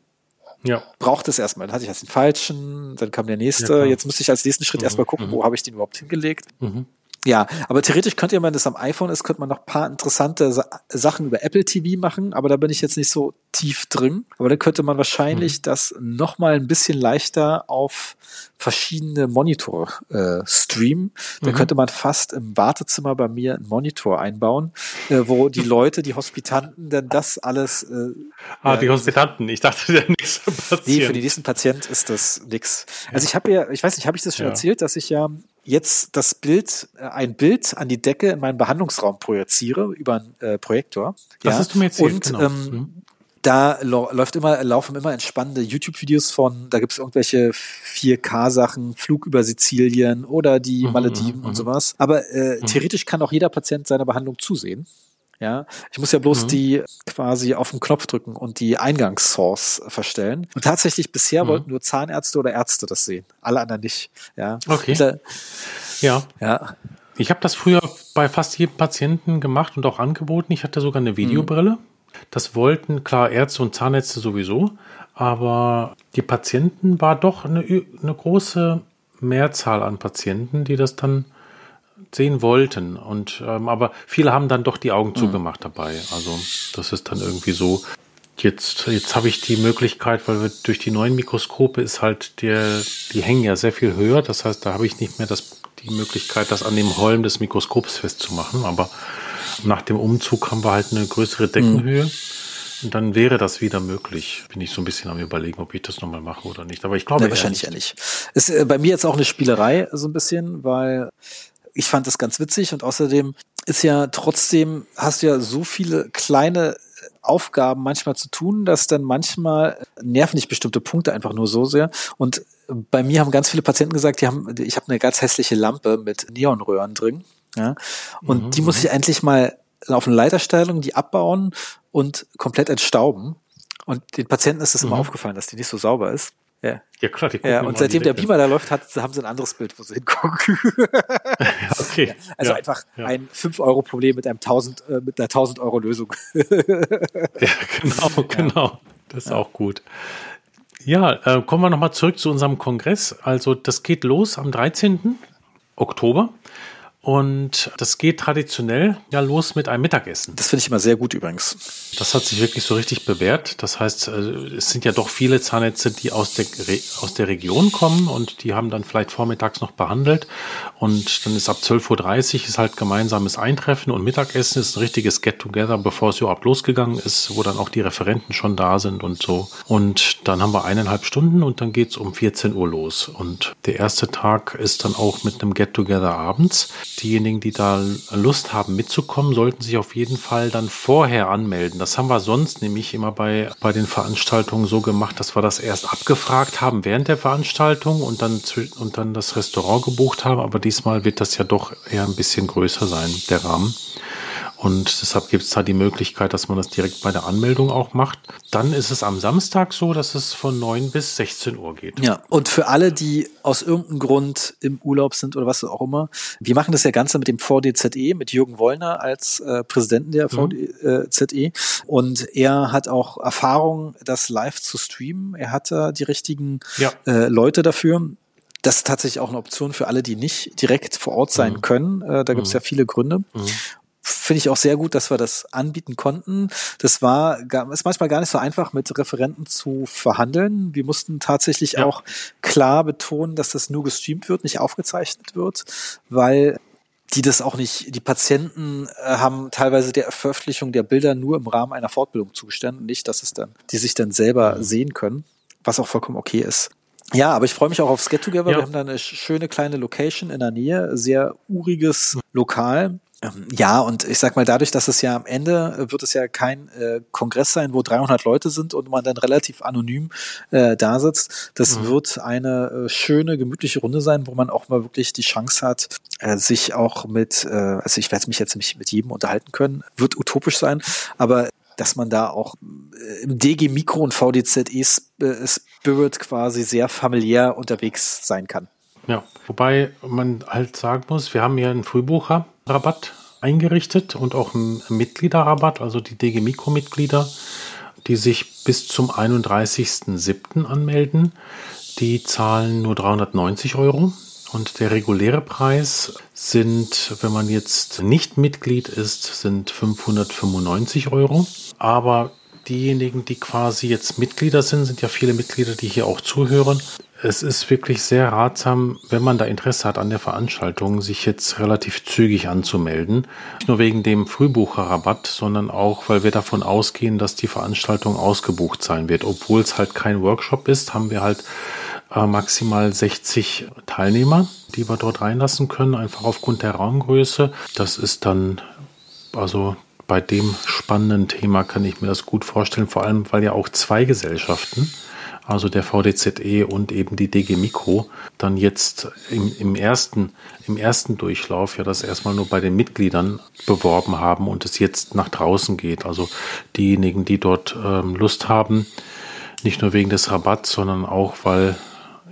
ja. braucht es erstmal. Dann hatte ich erst den falschen, dann kam der nächste. Ja, Jetzt müsste ich als nächsten Schritt mhm. erstmal gucken, wo habe ich den überhaupt hingelegt. Mhm. Ja, aber theoretisch könnte man das am iPhone ist, könnte man noch paar interessante Sa Sachen über Apple TV machen, aber da bin ich jetzt nicht so tief drin. Aber da könnte man wahrscheinlich mhm. das noch mal ein bisschen leichter auf verschiedene Monitore äh, streamen. Da mhm. könnte man fast im Wartezimmer bei mir einen Monitor einbauen, äh, wo die <laughs> Leute, die Hospitanten, denn das alles. Äh, ah, die Hospitanten. Ich dachte, der nächste Patient. Nee, für die nächsten Patient ist das nix. Also ich habe ja, ich weiß nicht, habe ich das schon ja. erzählt, dass ich ja jetzt das Bild, äh, ein Bild an die Decke in meinen Behandlungsraum projiziere über einen äh, Projektor. Das ja. hast du mir erzählt, Und genau. ähm, mhm. da läuft immer, laufen immer entspannende YouTube-Videos von, da gibt es irgendwelche 4K-Sachen, Flug über Sizilien oder die mhm, Malediven mhm, und sowas. Aber äh, mhm. theoretisch kann auch jeder Patient seiner Behandlung zusehen. Ja, ich muss ja bloß mhm. die quasi auf den Knopf drücken und die Eingangssource verstellen. Und tatsächlich bisher mhm. wollten nur Zahnärzte oder Ärzte das sehen, alle anderen nicht. Ja. Okay. Da, ja. Ja. Ich habe das früher bei fast jedem Patienten gemacht und auch angeboten. Ich hatte sogar eine Videobrille. Mhm. Das wollten klar Ärzte und Zahnärzte sowieso, aber die Patienten war doch eine, eine große Mehrzahl an Patienten, die das dann sehen wollten. Und ähm, aber viele haben dann doch die Augen mhm. zugemacht dabei. Also das ist dann irgendwie so. Jetzt, jetzt habe ich die Möglichkeit, weil wir durch die neuen Mikroskope ist halt der, die hängen ja sehr viel höher. Das heißt, da habe ich nicht mehr das, die Möglichkeit, das an dem Holm des Mikroskops festzumachen. Aber nach dem Umzug haben wir halt eine größere Deckenhöhe. Mhm. Und dann wäre das wieder möglich. Bin ich so ein bisschen am überlegen, ob ich das nochmal mache oder nicht. Aber ich glaube. Nee, wahrscheinlich ja nicht. Ist äh, bei mir jetzt auch eine Spielerei, so ein bisschen, weil ich fand das ganz witzig und außerdem ist ja trotzdem, hast du ja so viele kleine Aufgaben manchmal zu tun, dass dann manchmal nerven nicht bestimmte Punkte einfach nur so sehr. Und bei mir haben ganz viele Patienten gesagt, die haben, ich habe eine ganz hässliche Lampe mit Neonröhren drin. Ja, und mhm. die muss ich endlich mal auf eine Leiterstellung, die abbauen und komplett entstauben. Und den Patienten ist es mhm. immer aufgefallen, dass die nicht so sauber ist. Ja, ja klar. Die ja, und seitdem der Beamer da läuft, hat, haben sie ein anderes Bild, wo sie hingucken. <laughs> okay. Ja, also ja, einfach ja. ein 5-Euro-Problem mit einem 1000, äh, mit einer 1000 Euro Lösung. <laughs> ja, genau, genau. Das ist auch gut. Ja, äh, kommen wir nochmal zurück zu unserem Kongress. Also das geht los am 13. Oktober. Und das geht traditionell ja los mit einem Mittagessen. Das finde ich immer sehr gut übrigens. Das hat sich wirklich so richtig bewährt. Das heißt, äh, es sind ja doch viele Zahnärzte, die aus der, aus der Region kommen und die haben dann vielleicht vormittags noch behandelt. Und dann ist ab 12.30 Uhr ist halt gemeinsames Eintreffen und Mittagessen ist ein richtiges Get-Together, bevor es überhaupt losgegangen ist, wo dann auch die Referenten schon da sind und so. Und dann haben wir eineinhalb Stunden und dann geht's um 14 Uhr los. Und der erste Tag ist dann auch mit einem Get-Together abends. Diejenigen, die da Lust haben mitzukommen, sollten sich auf jeden Fall dann vorher anmelden. Das haben wir sonst nämlich immer bei, bei den Veranstaltungen so gemacht, dass wir das erst abgefragt haben während der Veranstaltung und dann, und dann das Restaurant gebucht haben. Aber diesmal wird das ja doch eher ein bisschen größer sein, der Rahmen. Und deshalb gibt es da die Möglichkeit, dass man das direkt bei der Anmeldung auch macht. Dann ist es am Samstag so, dass es von 9 bis 16 Uhr geht. Ja, und für alle, die aus irgendeinem Grund im Urlaub sind oder was auch immer, wir machen das ja Ganze mit dem VDZE, mit Jürgen Wollner als äh, Präsidenten der VDZE. Und er hat auch Erfahrung, das live zu streamen. Er hat da die richtigen ja. äh, Leute dafür das ist tatsächlich auch eine Option für alle, die nicht direkt vor Ort sein mhm. können. Äh, da gibt es mhm. ja viele Gründe. Mhm finde ich auch sehr gut, dass wir das anbieten konnten. Das war ist manchmal gar nicht so einfach, mit Referenten zu verhandeln. Wir mussten tatsächlich ja. auch klar betonen, dass das nur gestreamt wird, nicht aufgezeichnet wird, weil die das auch nicht, die Patienten äh, haben teilweise der Veröffentlichung der Bilder nur im Rahmen einer Fortbildung zugestanden, nicht, dass es dann, die sich dann selber mhm. sehen können, was auch vollkommen okay ist. Ja, aber ich freue mich auch aufs Get Together. Ja. Wir haben da eine schöne kleine Location in der Nähe, sehr uriges Lokal. Ähm, ja, und ich sag mal, dadurch, dass es ja am Ende äh, wird es ja kein äh, Kongress sein, wo 300 Leute sind und man dann relativ anonym äh, da sitzt. Das mhm. wird eine äh, schöne, gemütliche Runde sein, wo man auch mal wirklich die Chance hat, äh, sich auch mit, äh, also ich werde mich jetzt nicht mit jedem unterhalten können, wird utopisch sein, aber dass man da auch äh, im DG Mikro und VDZE äh, Spirit quasi sehr familiär unterwegs sein kann. Ja, wobei man halt sagen muss, wir haben hier einen Frühbucherrabatt eingerichtet und auch einen Mitgliederrabatt, also die DG Mikro-Mitglieder, die sich bis zum 31.07. anmelden. Die zahlen nur 390 Euro. Und der reguläre Preis sind, wenn man jetzt nicht Mitglied ist, sind 595 Euro. Aber diejenigen, die quasi jetzt Mitglieder sind, sind ja viele Mitglieder, die hier auch zuhören, es ist wirklich sehr ratsam, wenn man da Interesse hat an der Veranstaltung, sich jetzt relativ zügig anzumelden. Nicht nur wegen dem Frühbucherrabatt, sondern auch, weil wir davon ausgehen, dass die Veranstaltung ausgebucht sein wird. Obwohl es halt kein Workshop ist, haben wir halt äh, maximal 60 Teilnehmer, die wir dort reinlassen können, einfach aufgrund der Raumgröße. Das ist dann also bei dem spannenden Thema kann ich mir das gut vorstellen, vor allem weil ja auch zwei Gesellschaften also der VDZE und eben die DG Mikro, dann jetzt im, im, ersten, im ersten Durchlauf ja das erstmal nur bei den Mitgliedern beworben haben und es jetzt nach draußen geht. Also diejenigen, die dort ähm, Lust haben, nicht nur wegen des Rabatts, sondern auch, weil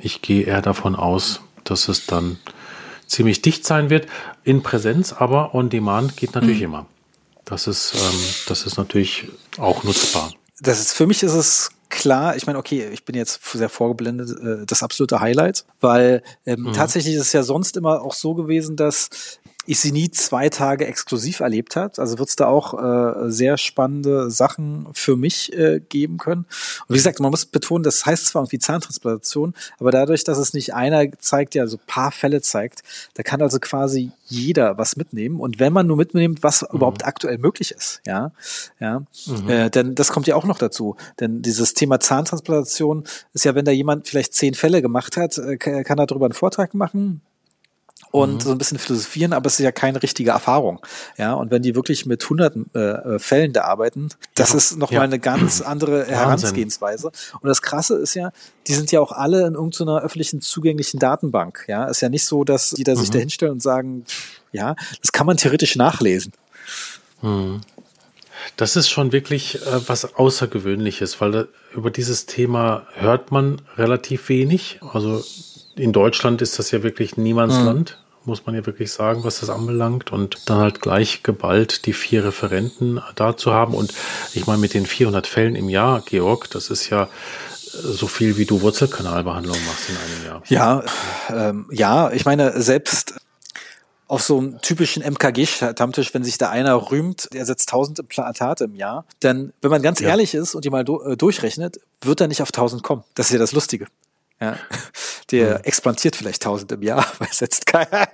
ich gehe eher davon aus, dass es dann ziemlich dicht sein wird. In Präsenz, aber on demand geht natürlich mhm. immer. Das ist, ähm, das ist natürlich auch nutzbar. Das ist, für mich ist es klar, ich meine, okay, ich bin jetzt sehr vorgeblendet, äh, das absolute Highlight, weil ähm, mhm. tatsächlich ist es ja sonst immer auch so gewesen, dass ich sie nie zwei Tage exklusiv erlebt hat. Also wird es da auch äh, sehr spannende Sachen für mich äh, geben können. Und wie gesagt, man muss betonen, das heißt zwar irgendwie Zahntransplantation, aber dadurch, dass es nicht einer zeigt, der so paar Fälle zeigt, da kann also quasi jeder was mitnehmen. Und wenn man nur mitnimmt, was mhm. überhaupt aktuell möglich ist, ja, ja, mhm. äh, denn das kommt ja auch noch dazu. Denn dieses Thema Zahntransplantation ist ja, wenn da jemand vielleicht zehn Fälle gemacht hat, äh, kann er darüber einen Vortrag machen und mhm. so ein bisschen philosophieren, aber es ist ja keine richtige Erfahrung. Ja, und wenn die wirklich mit hunderten äh, äh Fällen da arbeiten, das ja. ist nochmal ja. eine ganz <clears throat> andere Herangehensweise. Und das Krasse ist ja, die sind ja auch alle in irgendeiner öffentlichen zugänglichen Datenbank. Ja, ist ja nicht so, dass die da mhm. sich da hinstellen und sagen, ja, das kann man theoretisch nachlesen. Mhm. Das ist schon wirklich äh, was Außergewöhnliches, weil da, über dieses Thema hört man relativ wenig. Also in Deutschland ist das ja wirklich Niemandsland. Mhm muss man ja wirklich sagen, was das anbelangt. Und dann halt gleich geballt die vier Referenten da zu haben. Und ich meine, mit den 400 Fällen im Jahr, Georg, das ist ja so viel, wie du Wurzelkanalbehandlung machst in einem Jahr. Ja, ähm, ja, ich meine, selbst auf so einem typischen MKG-Stammtisch, wenn sich da einer rühmt, der setzt 1000 Implantate im Jahr, dann, wenn man ganz ja. ehrlich ist und die mal äh, durchrechnet, wird er nicht auf 1000 kommen. Das ist ja das Lustige. Ja. <laughs> Der hm. expandiert vielleicht 1000 im Jahr, <laughs> weil es jetzt keiner.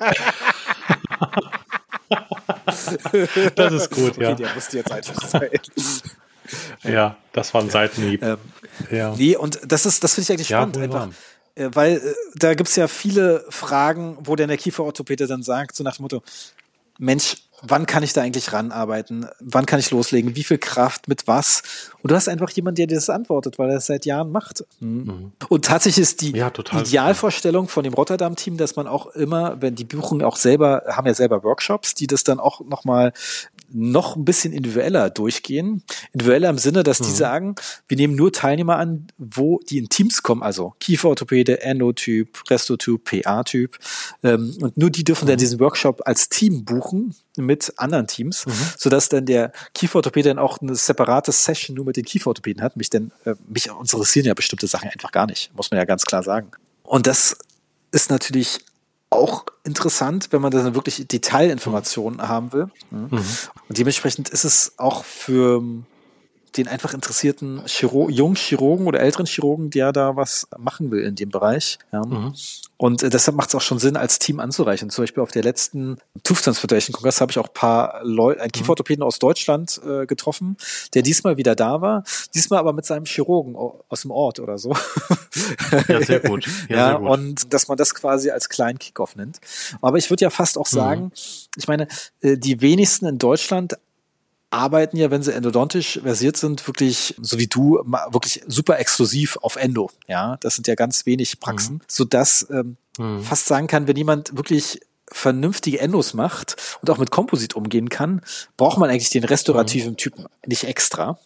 <laughs> das ist gut, okay, ja. Der musste jetzt einfach sein. Ja, das war ein Seitenhieb. Ähm, ja. Nee, und das ist, das finde ich eigentlich spannend. Ja, einfach weil äh, da gibt's ja viele Fragen, wo dann der Kieferorthopäde dann sagt, so nach dem Motto, Mensch, wann kann ich da eigentlich ranarbeiten? Wann kann ich loslegen? Wie viel Kraft? Mit was? Und du hast einfach jemanden, der dir das antwortet, weil er es seit Jahren macht. Mhm. Und tatsächlich ist die ja, Idealvorstellung von dem Rotterdam-Team, dass man auch immer, wenn die Buchungen auch selber, haben ja selber Workshops, die das dann auch nochmal noch ein bisschen individueller durchgehen. Individueller im Sinne, dass mhm. die sagen, wir nehmen nur Teilnehmer an, wo die in Teams kommen, also Kieferorthopäde, Endotyp, Restotyp, PA-Typ. Ähm, und nur die dürfen mhm. dann diesen Workshop als Team buchen mit anderen Teams, mhm. sodass dann der Kieferorthopäde dann auch eine separate Session nur mit den Kieferorthopäden hat. Mich denn, äh, mich interessieren ja bestimmte Sachen einfach gar nicht, muss man ja ganz klar sagen. Und das ist natürlich auch interessant, wenn man dann wirklich Detailinformationen haben will. Mhm. Und dementsprechend ist es auch für den einfach interessierten Chiro jungen Chirurgen oder älteren Chirurgen, der da was machen will in dem Bereich. Ja. Mhm. Und äh, deshalb macht es auch schon Sinn, als Team anzureichen. Zum Beispiel auf der letzten Tooth Transportation Kongress habe ich auch ein paar Leute, einen Kieferorthopäden aus Deutschland äh, getroffen, der diesmal wieder da war, diesmal aber mit seinem Chirurgen aus dem Ort oder so. Ja, sehr gut. <laughs> Ja, ja sehr gut. und dass man das quasi als kleinen Kickoff nennt. Aber ich würde ja fast auch mhm. sagen, mhm. ich meine, äh, die wenigsten in Deutschland arbeiten ja, wenn sie endodontisch versiert sind, wirklich, so wie du, wirklich super exklusiv auf Endo. Ja, das sind ja ganz wenig Praxen, mhm. so dass ähm, mhm. fast sagen kann, wenn jemand wirklich vernünftige Endos macht und auch mit Komposit umgehen kann, braucht man eigentlich den restaurativen mhm. Typen nicht extra.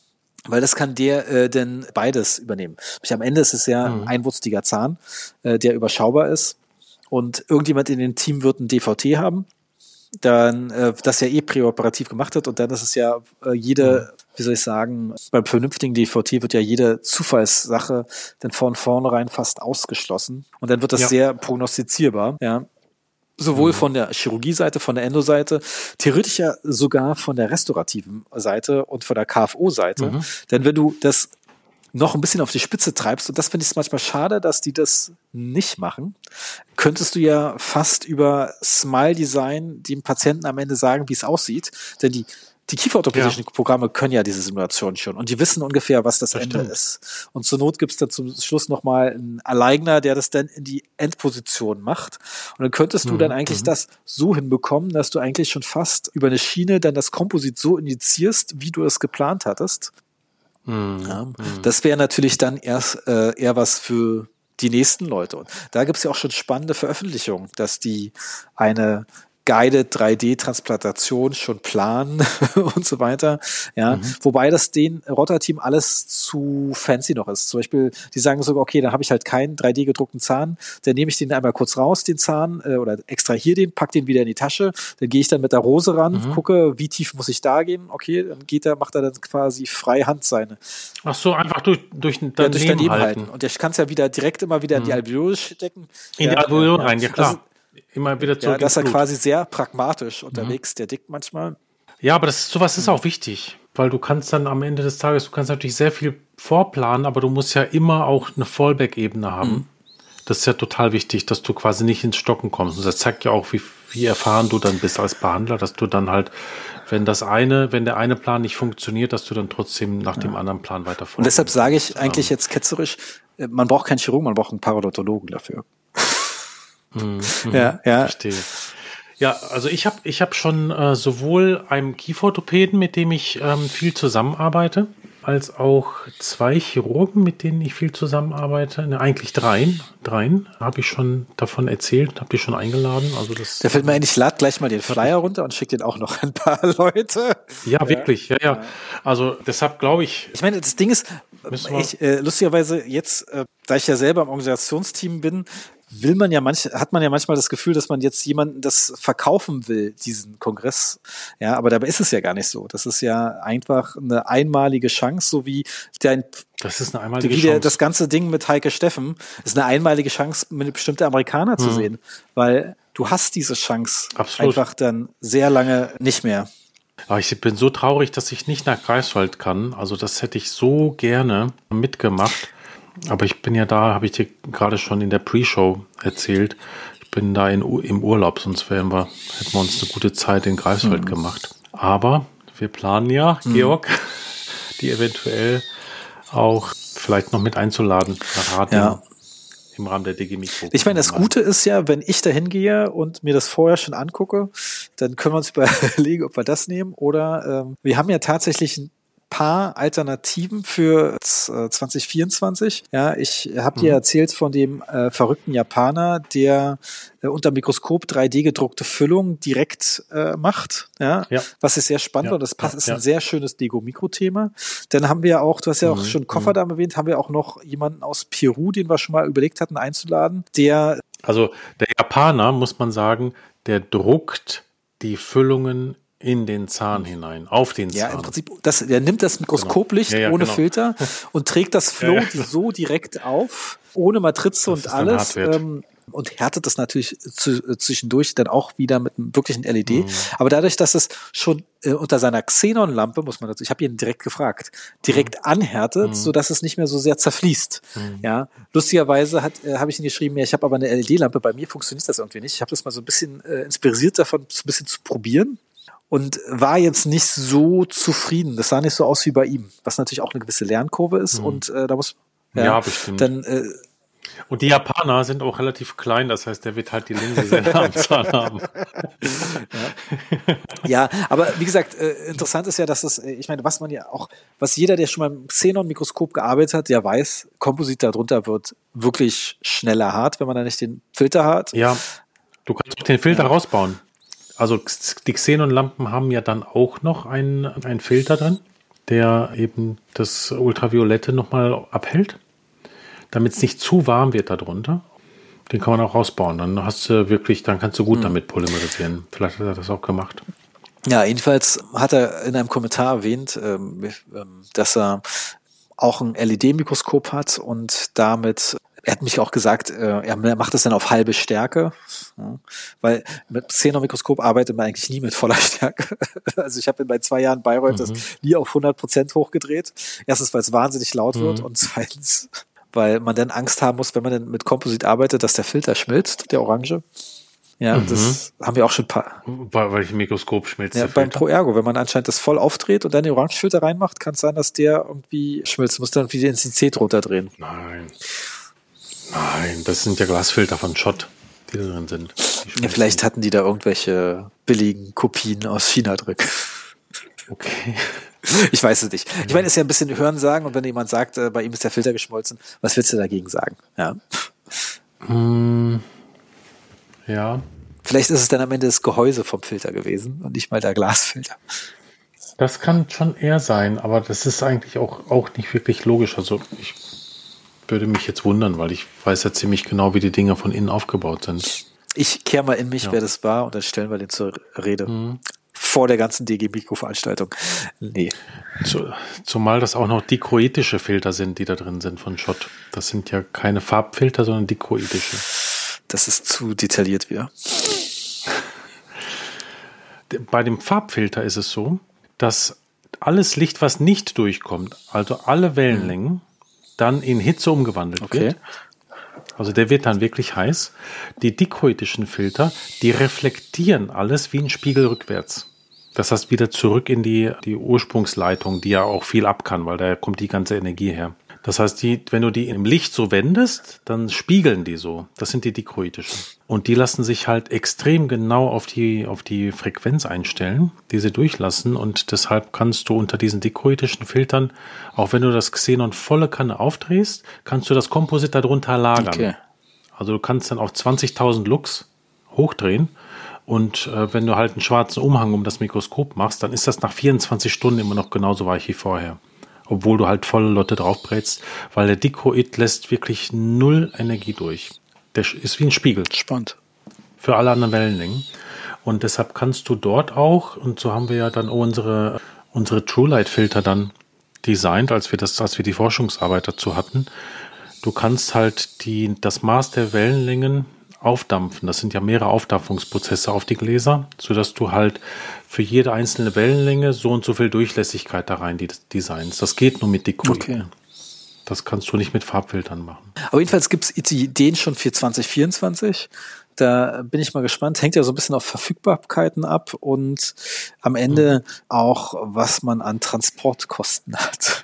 Weil das kann der äh, denn beides übernehmen. Am Ende ist es ja ein mhm. einwurstiger Zahn, äh, der überschaubar ist. Und irgendjemand in dem Team wird ein DVT haben dann äh, das ja eh präoperativ gemacht hat und dann ist es ja äh, jede, mhm. wie soll ich sagen, beim vernünftigen DVT wird ja jede Zufallssache dann von vornherein fast ausgeschlossen und dann wird das ja. sehr prognostizierbar, ja. Sowohl mhm. von der Chirurgie-Seite, von der Endo-Seite, theoretisch ja sogar von der restaurativen Seite und von der KFO-Seite. Mhm. Denn wenn du das noch ein bisschen auf die Spitze treibst, und das finde ich manchmal schade, dass die das nicht machen, könntest du ja fast über Smile Design dem Patienten am Ende sagen, wie es aussieht. Denn die, die kieferorthopädischen ja. Programme können ja diese Simulation schon und die wissen ungefähr, was das, das Ende stimmt. ist. Und zur Not gibt's dann zum Schluss nochmal einen Alleigner, der das dann in die Endposition macht. Und dann könntest du mhm. dann eigentlich mhm. das so hinbekommen, dass du eigentlich schon fast über eine Schiene dann das Komposit so injizierst, wie du es geplant hattest. Mhm. Ja, mhm. das wäre natürlich dann erst äh, eher was für die nächsten Leute. Und da gibt es ja auch schon spannende Veröffentlichungen, dass die eine Guided 3D-Transplantation schon planen <laughs> und so weiter. Ja, mhm. wobei das den Rotter-Team alles zu fancy noch ist. Zum Beispiel, die sagen sogar, okay, dann habe ich halt keinen 3D gedruckten Zahn, dann nehme ich den einmal kurz raus, den Zahn, äh, oder extrahiere den, pack den wieder in die Tasche, dann gehe ich dann mit der Rose ran, mhm. gucke, wie tief muss ich da gehen, okay, dann geht er, macht er dann quasi freihand seine. Ach so, einfach durch, durch, daneben, ja, durch daneben halten. halten. Und ich kann es ja wieder direkt immer wieder mhm. in die mhm. Alveole stecken. In ja, die Alveole rein, ja klar. Also, immer wieder zurück. Ja, das ist ja quasi sehr pragmatisch unterwegs, mhm. der Dick manchmal. Ja, aber das, sowas ist auch wichtig, weil du kannst dann am Ende des Tages, du kannst natürlich sehr viel vorplanen, aber du musst ja immer auch eine Fallback-Ebene haben. Mhm. Das ist ja total wichtig, dass du quasi nicht ins Stocken kommst. Und das zeigt ja auch, wie, wie erfahren du dann bist als Behandler, dass du dann halt, wenn das eine, wenn der eine Plan nicht funktioniert, dass du dann trotzdem nach ja. dem anderen Plan weiter Und deshalb sage ich eigentlich jetzt ketzerisch, äh, man braucht keinen Chirurgen, man braucht einen Parodontologen dafür. Mhm, ja, ja. Verstehe. Ja, also ich habe ich hab schon äh, sowohl einen Kieferorthopäden, mit dem ich ähm, viel zusammenarbeite, als auch zwei Chirurgen, mit denen ich viel zusammenarbeite. Ne, eigentlich dreien. Dreien habe ich schon davon erzählt, habe die schon eingeladen. Also das. Da fällt mir ein, ich lade gleich mal den Flyer runter und schicke den auch noch <laughs> ein paar Leute. Ja, ja. wirklich, ja, ja. Also deshalb glaube ich. Ich meine, das Ding ist, ich, äh, lustigerweise jetzt, äh, da ich ja selber im Organisationsteam bin, will man ja manch, hat man ja manchmal das Gefühl, dass man jetzt jemanden das verkaufen will, diesen Kongress. Ja, aber dabei ist es ja gar nicht so. Das ist ja einfach eine einmalige Chance, so wie dein das ist eine einmalige wie Chance. das ganze Ding mit Heike Steffen ist eine einmalige Chance, mit bestimmte Amerikaner zu mhm. sehen, weil du hast diese Chance Absolut. einfach dann sehr lange nicht mehr. Aber ich bin so traurig, dass ich nicht nach Greifswald kann. Also das hätte ich so gerne mitgemacht. Aber ich bin ja da, habe ich dir gerade schon in der Pre-Show erzählt. Ich bin da in, im Urlaub, sonst wären wir, hätten wir uns eine gute Zeit in Greifswald mhm. gemacht. Aber wir planen ja, mhm. Georg, <laughs> die eventuell auch vielleicht noch mit einzuladen Ja. im Rahmen der DG Mikro. Ich meine, das Gute ist ja, wenn ich da hingehe und mir das vorher schon angucke, dann können wir uns <laughs> überlegen, ob wir das nehmen. Oder ähm, wir haben ja tatsächlich paar Alternativen für 2024. Äh, ja, ich habe dir mhm. erzählt von dem äh, verrückten Japaner, der äh, unter Mikroskop 3D gedruckte Füllung direkt äh, macht. Ja, ja, was ist sehr spannend ja, und das passt, ja, ist ein sehr schönes Dego-Mikro-Thema. Dann haben wir auch, du hast ja auch mhm. schon Kofferdamm mhm. erwähnt, haben wir auch noch jemanden aus Peru, den wir schon mal überlegt hatten einzuladen, der also der Japaner, muss man sagen, der druckt die Füllungen in den Zahn hinein, auf den Zahn. Ja, im Prinzip, das, er nimmt das Mikroskoplicht genau. ja, ja, ohne genau. Filter <laughs> und trägt das Flow ja, so direkt auf, ohne Matrize das und alles. Ähm, und härtet das natürlich äh, zwischendurch dann auch wieder mit einem wirklichen LED. Mhm. Aber dadurch, dass es schon äh, unter seiner Xenon-Lampe, muss man dazu, ich habe ihn direkt gefragt, direkt mhm. anhärtet, mhm. so dass es nicht mehr so sehr zerfließt. Mhm. Ja, lustigerweise hat äh, habe ich ihn geschrieben, ja, ich habe aber eine LED-Lampe, bei mir funktioniert das irgendwie nicht. Ich habe das mal so ein bisschen äh, inspiriert davon, so ein bisschen zu probieren und war jetzt nicht so zufrieden. Das sah nicht so aus wie bei ihm, was natürlich auch eine gewisse Lernkurve ist mhm. und äh, da muss ja, ja bestimmt. Dann äh, und die Japaner sind auch relativ klein, das heißt, der wird halt die Linse sehr am Zahn haben. Ja. <laughs> ja, aber wie gesagt, äh, interessant ist ja, dass das, äh, ich meine, was man ja auch, was jeder, der schon mal im Xenon-Mikroskop gearbeitet hat, der weiß, Komposit darunter wird wirklich schneller hart, wenn man da nicht den Filter hat. Ja, du kannst auch den Filter ja. rausbauen also die Xenon-Lampen haben ja dann auch noch einen, einen Filter drin, der eben das Ultraviolette nochmal abhält, damit es nicht zu warm wird darunter. Den kann man auch rausbauen. Dann hast du wirklich, dann kannst du gut hm. damit polymerisieren. Vielleicht hat er das auch gemacht. Ja, jedenfalls hat er in einem Kommentar erwähnt, ähm, ähm, dass er auch ein LED-Mikroskop hat und damit er hat mich auch gesagt, äh, er macht das dann auf halbe Stärke, weil mit Xenomikroskop arbeitet man eigentlich nie mit voller <laughs> Stärke. Also ich habe in bei zwei Jahren Bayreuth mhm. das nie auf 100 Prozent hochgedreht. Erstens, weil es wahnsinnig laut mhm. wird und zweitens, weil man dann Angst haben muss, wenn man dann mit Komposit arbeitet, dass der Filter schmilzt, der Orange. Ja, mhm. das haben wir auch schon ein paar. Bei welchem Mikroskop schmilzt ja, beim Pro Ergo, wenn man anscheinend das voll aufdreht und dann den Orangefilter reinmacht, kann es sein, dass der irgendwie schmilzt. Muss dann wieder die Intensität runterdrehen. Nein. Nein, das sind ja Glasfilter von Schott, die da drin sind. Ja, vielleicht hatten die da irgendwelche billigen Kopien aus China drin. Okay. Ich weiß es nicht. Ich meine, es ist ja ein bisschen Hören sagen und wenn jemand sagt, äh, bei ihm ist der Filter geschmolzen, was willst du dagegen sagen? Ja. Mm, ja. Vielleicht ist es dann am Ende das Gehäuse vom Filter gewesen und nicht mal der Glasfilter. Das kann schon eher sein, aber das ist eigentlich auch, auch nicht wirklich logisch. Also ich würde mich jetzt wundern, weil ich weiß ja ziemlich genau, wie die Dinger von innen aufgebaut sind. Ich kehre mal in mich, ja. wer das war, und dann stellen wir den zur Rede. Mhm. Vor der ganzen DG-Mikro-Veranstaltung. Nee. Zu, zumal das auch noch dikroitische Filter sind, die da drin sind von Schott. Das sind ja keine Farbfilter, sondern dikroitische. Das ist zu detailliert wieder. Bei dem Farbfilter ist es so, dass alles Licht, was nicht durchkommt, also alle Wellenlängen, mhm dann in Hitze umgewandelt okay. wird. Also der wird dann wirklich heiß. Die dikroitischen Filter, die reflektieren alles wie ein Spiegel rückwärts. Das heißt wieder zurück in die, die Ursprungsleitung, die ja auch viel ab kann, weil da kommt die ganze Energie her. Das heißt, die, wenn du die im Licht so wendest, dann spiegeln die so. Das sind die dikroitischen. Und die lassen sich halt extrem genau auf die, auf die Frequenz einstellen, die sie durchlassen. Und deshalb kannst du unter diesen dikroitischen Filtern, auch wenn du das Xenon volle Kanne aufdrehst, kannst du das Komposit darunter lagern. Okay. Also du kannst dann auf 20.000 Lux hochdrehen. Und äh, wenn du halt einen schwarzen Umhang um das Mikroskop machst, dann ist das nach 24 Stunden immer noch genauso weich wie vorher obwohl du halt volle Lotte draufbrätst, weil der Dikroid lässt wirklich null Energie durch. Der ist wie ein Spiegel. Spannend. Für alle anderen Wellenlängen. Und deshalb kannst du dort auch, und so haben wir ja dann unsere, unsere Truelight-Filter dann designt, als wir das, als wir die Forschungsarbeit dazu hatten. Du kannst halt die, das Maß der Wellenlängen aufdampfen. Das sind ja mehrere Aufdampfungsprozesse auf die Gläser, sodass du halt für jede einzelne Wellenlänge so und so viel Durchlässigkeit da rein designs. Das geht nur mit Dichrui. Okay. Das kannst du nicht mit Farbfiltern machen. Aber jedenfalls gibt es Ideen schon für 2024. Da bin ich mal gespannt. Hängt ja so ein bisschen auf Verfügbarkeiten ab und am Ende mhm. auch, was man an Transportkosten <laughs> hat.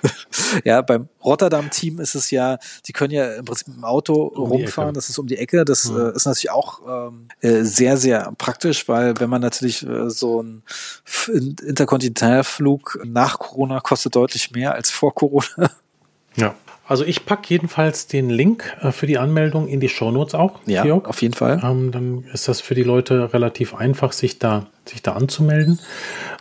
ja, beim Rotterdam-Team ist es ja, die können ja im Prinzip im Auto um rumfahren. Das ist um die Ecke. Das mhm. äh, ist natürlich auch ähm, äh, sehr, sehr praktisch, weil wenn man natürlich äh, so ein Interkontinentalflug nach Corona kostet deutlich mehr als vor Corona. Ja. Also ich packe jedenfalls den Link äh, für die Anmeldung in die Shownotes auch. Ja, Georg. auf jeden Fall. Ähm, dann ist das für die Leute relativ einfach, sich da, sich da anzumelden.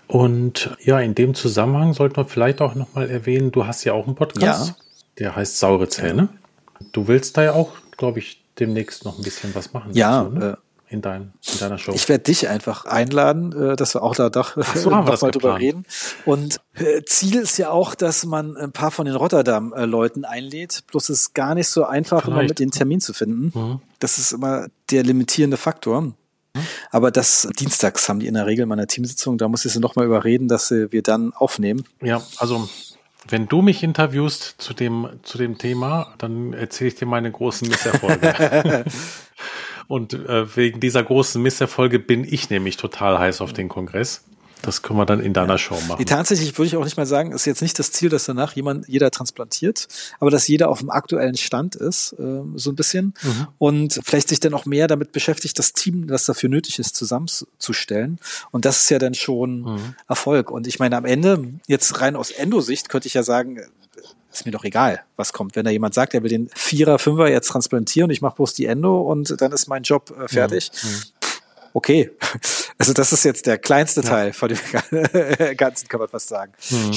Und ja, in dem Zusammenhang sollten wir vielleicht auch nochmal erwähnen, du hast ja auch einen Podcast, ja. der heißt Saure Zähne. Ja. Du willst da ja auch, glaube ich, demnächst noch ein bisschen was machen. Ja, dazu, ne? äh, in, dein, in deiner Show. Ich werde dich einfach einladen, äh, dass wir auch da doch so, <laughs> drüber reden. Und äh, Ziel ist ja auch, dass man ein paar von den Rotterdam-Leuten einlädt. Bloß ist es gar nicht so einfach, Vielleicht. immer mit den Termin zu finden. Mhm. Das ist immer der limitierende Faktor. Mhm. Aber das dienstags haben die in der Regel meine Teamsitzung. Da muss ich sie noch mal überreden, dass wir dann aufnehmen. Ja, also wenn du mich interviewst zu dem, zu dem Thema, dann erzähle ich dir meine großen Misserfolge. <laughs> Und äh, wegen dieser großen Misserfolge bin ich nämlich total heiß auf den Kongress. Das können wir dann in deiner Show machen. Die, tatsächlich würde ich auch nicht mal sagen, ist jetzt nicht das Ziel, dass danach jemand, jeder transplantiert, aber dass jeder auf dem aktuellen Stand ist, äh, so ein bisschen. Mhm. Und vielleicht sich dann auch mehr damit beschäftigt, das Team, das dafür nötig ist, zusammenzustellen. Und das ist ja dann schon mhm. Erfolg. Und ich meine, am Ende, jetzt rein aus Endo-Sicht, könnte ich ja sagen, ist mir doch egal, was kommt. Wenn da jemand sagt, er will den Vierer, Fünfer jetzt transplantieren, ich mache bloß die Endo und dann ist mein Job äh, fertig. Mhm. mhm. Okay, <laughs> also das ist jetzt der kleinste Teil ja. von dem <laughs> Ganzen, kann man fast sagen. Mhm.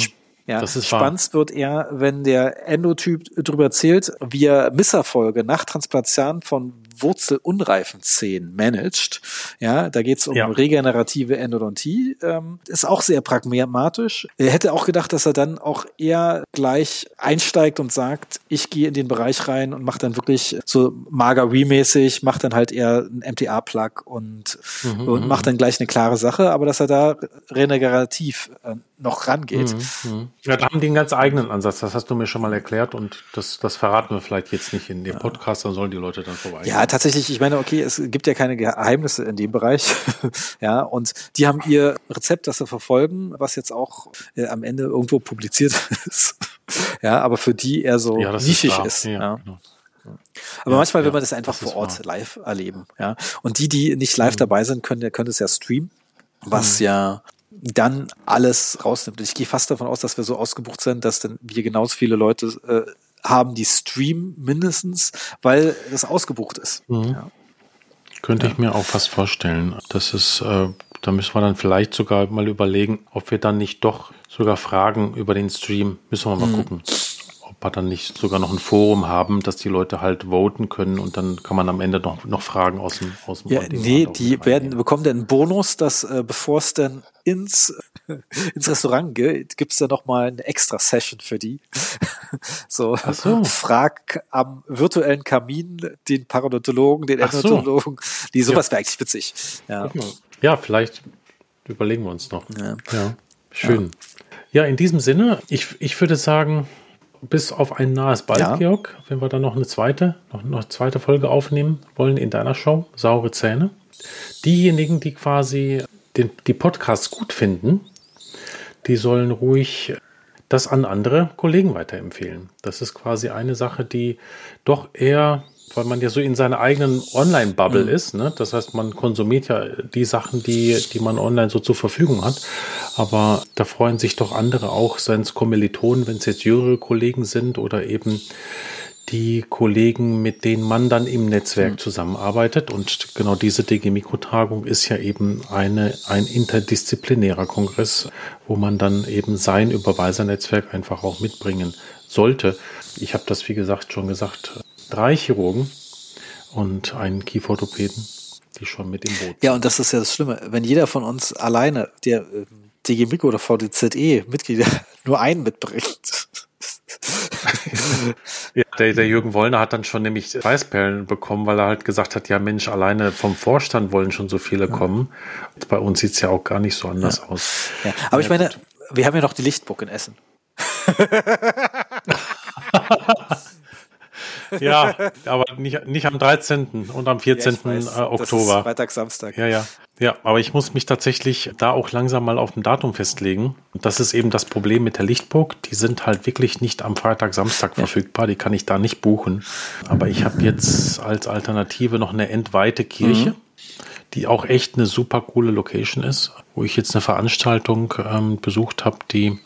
Ja, das ist spannend wahr. wird eher, wenn der Endotyp darüber erzählt, wie er Misserfolge nach Transplantation von wurzelunreifen Zähnen managt. Ja, da geht es um ja. regenerative Endodontie. Ähm, ist auch sehr pragmatisch. Er hätte auch gedacht, dass er dann auch eher gleich einsteigt und sagt, ich gehe in den Bereich rein und mache dann wirklich so Margarine-mäßig, macht dann halt eher ein MTA-Plug und, mhm, und mhm. macht dann gleich eine klare Sache, aber dass er da regenerativ äh, noch rangeht. Mhm, mhm. ja, da haben die einen ganz eigenen Ansatz. Das hast du mir schon mal erklärt und das, das verraten wir vielleicht jetzt nicht in dem Podcast, dann sollen die Leute dann vorbei. Ja, tatsächlich. Ich meine, okay, es gibt ja keine Geheimnisse in dem Bereich. <laughs> ja, und die haben ihr Rezept, das sie verfolgen, was jetzt auch äh, am Ende irgendwo publiziert <laughs> ist. ja, aber für die eher so ja, nischig ist. ist. Ja, Genau. Aber ja, manchmal will man das einfach das vor Ort wahr. live erleben. Ja, und die, die nicht live mhm. dabei sind, können, können es ja streamen, was mhm. ja dann alles rausnimmt. Ich gehe fast davon aus, dass wir so ausgebucht sind, dass dann wir genauso viele Leute äh, haben, die streamen mindestens, weil das ausgebucht ist. Mhm. Ja. Könnte ja. ich mir auch fast vorstellen. Das ist, äh, da müssen wir dann vielleicht sogar mal überlegen, ob wir dann nicht doch sogar Fragen über den Stream, müssen wir mal mhm. gucken dann nicht sogar noch ein Forum haben, dass die Leute halt voten können und dann kann man am Ende noch, noch Fragen aus dem aus dem Ja, nee, die werden bekommen dann einen Bonus, dass äh, bevor es dann ins <laughs> ins Restaurant geht, gibt's da noch mal eine extra Session für die. <laughs> so, so. frag am virtuellen Kamin den Parodontologen, den Endodontologen, so. die sowas ja. wäre eigentlich witzig. Ja. ja, vielleicht überlegen wir uns noch. Ja, ja. schön. Ja. ja, in diesem Sinne, ich, ich würde sagen, bis auf ein nahes Bald, ja. Georg, wenn wir dann noch eine zweite, noch eine zweite Folge aufnehmen wollen in deiner Show, Saure Zähne. Diejenigen, die quasi den, die Podcasts gut finden, die sollen ruhig das an andere Kollegen weiterempfehlen. Das ist quasi eine Sache, die doch eher weil man ja so in seiner eigenen Online-Bubble mhm. ist. Ne? Das heißt, man konsumiert ja die Sachen, die, die man online so zur Verfügung hat. Aber da freuen sich doch andere auch, seien es Kommilitonen, wenn es jetzt jüngere Kollegen sind oder eben die Kollegen, mit denen man dann im Netzwerk mhm. zusammenarbeitet. Und genau diese DG Mikrotagung ist ja eben eine, ein interdisziplinärer Kongress, wo man dann eben sein Überweisernetzwerk einfach auch mitbringen sollte. Ich habe das, wie gesagt, schon gesagt, drei Chirurgen und einen Kieferorthopäden, die schon mit im Boot sind. Ja, und das ist ja das Schlimme. Wenn jeder von uns alleine, der äh, DG Mikro oder VDZE Mitglieder, <laughs> nur einen mitbringt. <laughs> ja, der, der Jürgen Wollner hat dann schon nämlich Weißperlen bekommen, weil er halt gesagt hat, ja Mensch, alleine vom Vorstand wollen schon so viele ja. kommen. Bei uns sieht es ja auch gar nicht so anders ja. aus. Ja. Aber ich meine, wir haben ja noch die Lichtburg in Essen. <laughs> ja, aber nicht, nicht am 13. und am 14. Ja, weiß, Oktober. Das ist Freitag, Samstag. Ja, ja. Ja, aber ich muss mich tatsächlich da auch langsam mal auf ein Datum festlegen. Das ist eben das Problem mit der Lichtburg. Die sind halt wirklich nicht am Freitag, Samstag verfügbar. Die kann ich da nicht buchen. Aber ich habe jetzt als Alternative noch eine entweite Kirche. Mhm die auch echt eine super coole Location ist, wo ich jetzt eine Veranstaltung ähm, besucht habe, die,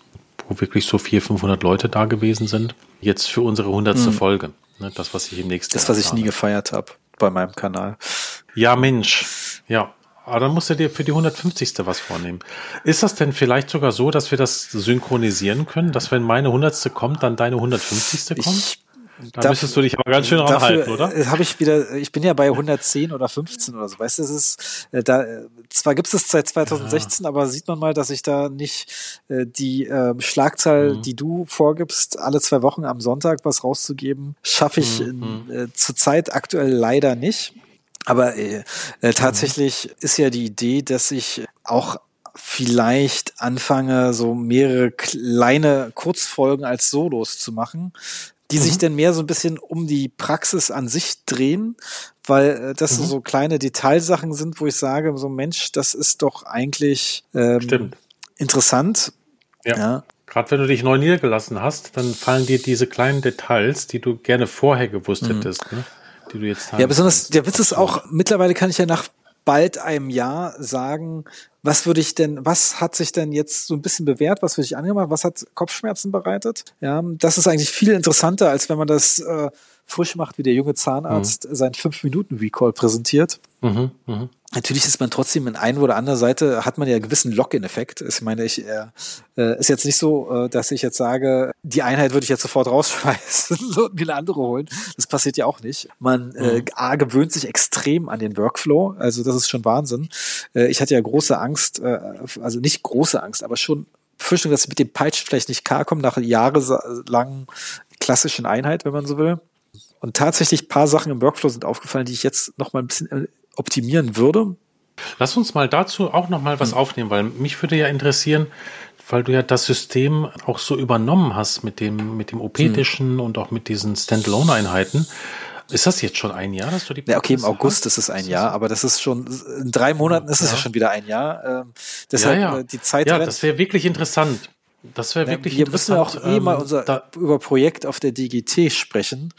wo wirklich so 400, 500 Leute da gewesen sind. Jetzt für unsere 100. Mhm. Folge. Ne, das, was ich im nächsten Das, was ich nie gefeiert habe bei meinem Kanal. Ja, Mensch. Ja, aber dann musst du dir für die 150. was vornehmen. Ist das denn vielleicht sogar so, dass wir das synchronisieren können, dass wenn meine 100. kommt, dann deine 150. kommt? Ich da dafür, müsstest du dich aber ganz schön ranhalten, oder? Äh, habe ich wieder, ich bin ja bei 110 oder 15 oder so. Weißt du, es ist, äh, da, zwar gibt es seit 2016, ja. aber sieht man mal, dass ich da nicht äh, die äh, Schlagzahl, mhm. die du vorgibst, alle zwei Wochen am Sonntag was rauszugeben, schaffe ich mhm. äh, zurzeit aktuell leider nicht. Aber äh, äh, tatsächlich ist ja die Idee, dass ich auch vielleicht anfange, so mehrere kleine Kurzfolgen als Solos zu machen, die mhm. sich dann mehr so ein bisschen um die Praxis an sich drehen, weil äh, das mhm. so kleine Detailsachen sind, wo ich sage, so Mensch, das ist doch eigentlich ähm, interessant. Ja. ja. Gerade wenn du dich neu niedergelassen hast, dann fallen dir diese kleinen Details, die du gerne vorher gewusst mhm. hättest, ne? die du jetzt hast. Ja, besonders der Witz ist auch, mittlerweile kann ich ja nach bald einem Jahr sagen, was würde ich denn, was hat sich denn jetzt so ein bisschen bewährt, was würde ich angemacht, was hat Kopfschmerzen bereitet? Ja, das ist eigentlich viel interessanter, als wenn man das äh, frisch macht, wie der junge Zahnarzt mhm. seinen 5-Minuten-Recall präsentiert. Mhm, mh. Natürlich ist man trotzdem in einer oder anderen Seite, hat man ja einen gewissen Lock-in-Effekt. Ich meine, ich äh, äh, ist jetzt nicht so, äh, dass ich jetzt sage, die Einheit würde ich jetzt sofort <laughs> rausschmeißen und mir eine andere holen. Das passiert ja auch nicht. Man äh, mhm. A, gewöhnt sich extrem an den Workflow. Also das ist schon Wahnsinn. Äh, ich hatte ja große Angst, äh, also nicht große Angst, aber schon Befürchtung, dass ich mit dem Peitschen vielleicht nicht klar komme nach jahrelangen klassischen Einheit, wenn man so will. Und tatsächlich paar Sachen im Workflow sind aufgefallen, die ich jetzt noch mal ein bisschen äh, optimieren würde. Lass uns mal dazu auch noch mal was hm. aufnehmen, weil mich würde ja interessieren, weil du ja das System auch so übernommen hast mit dem mit dem opetischen hm. und auch mit diesen Standalone-Einheiten. Ist das jetzt schon ein Jahr, dass du die Ja, okay, im August hast? ist es ein Jahr, aber das ist schon, in drei Monaten ist es ja, schon wieder ein Jahr. Ähm, deshalb ja, ja. Äh, die Zeit. Ja, das wäre wirklich interessant. Das wäre wirklich wir interessant. Wir müssen auch eh mal ähm, unser, über Projekt auf der DGT sprechen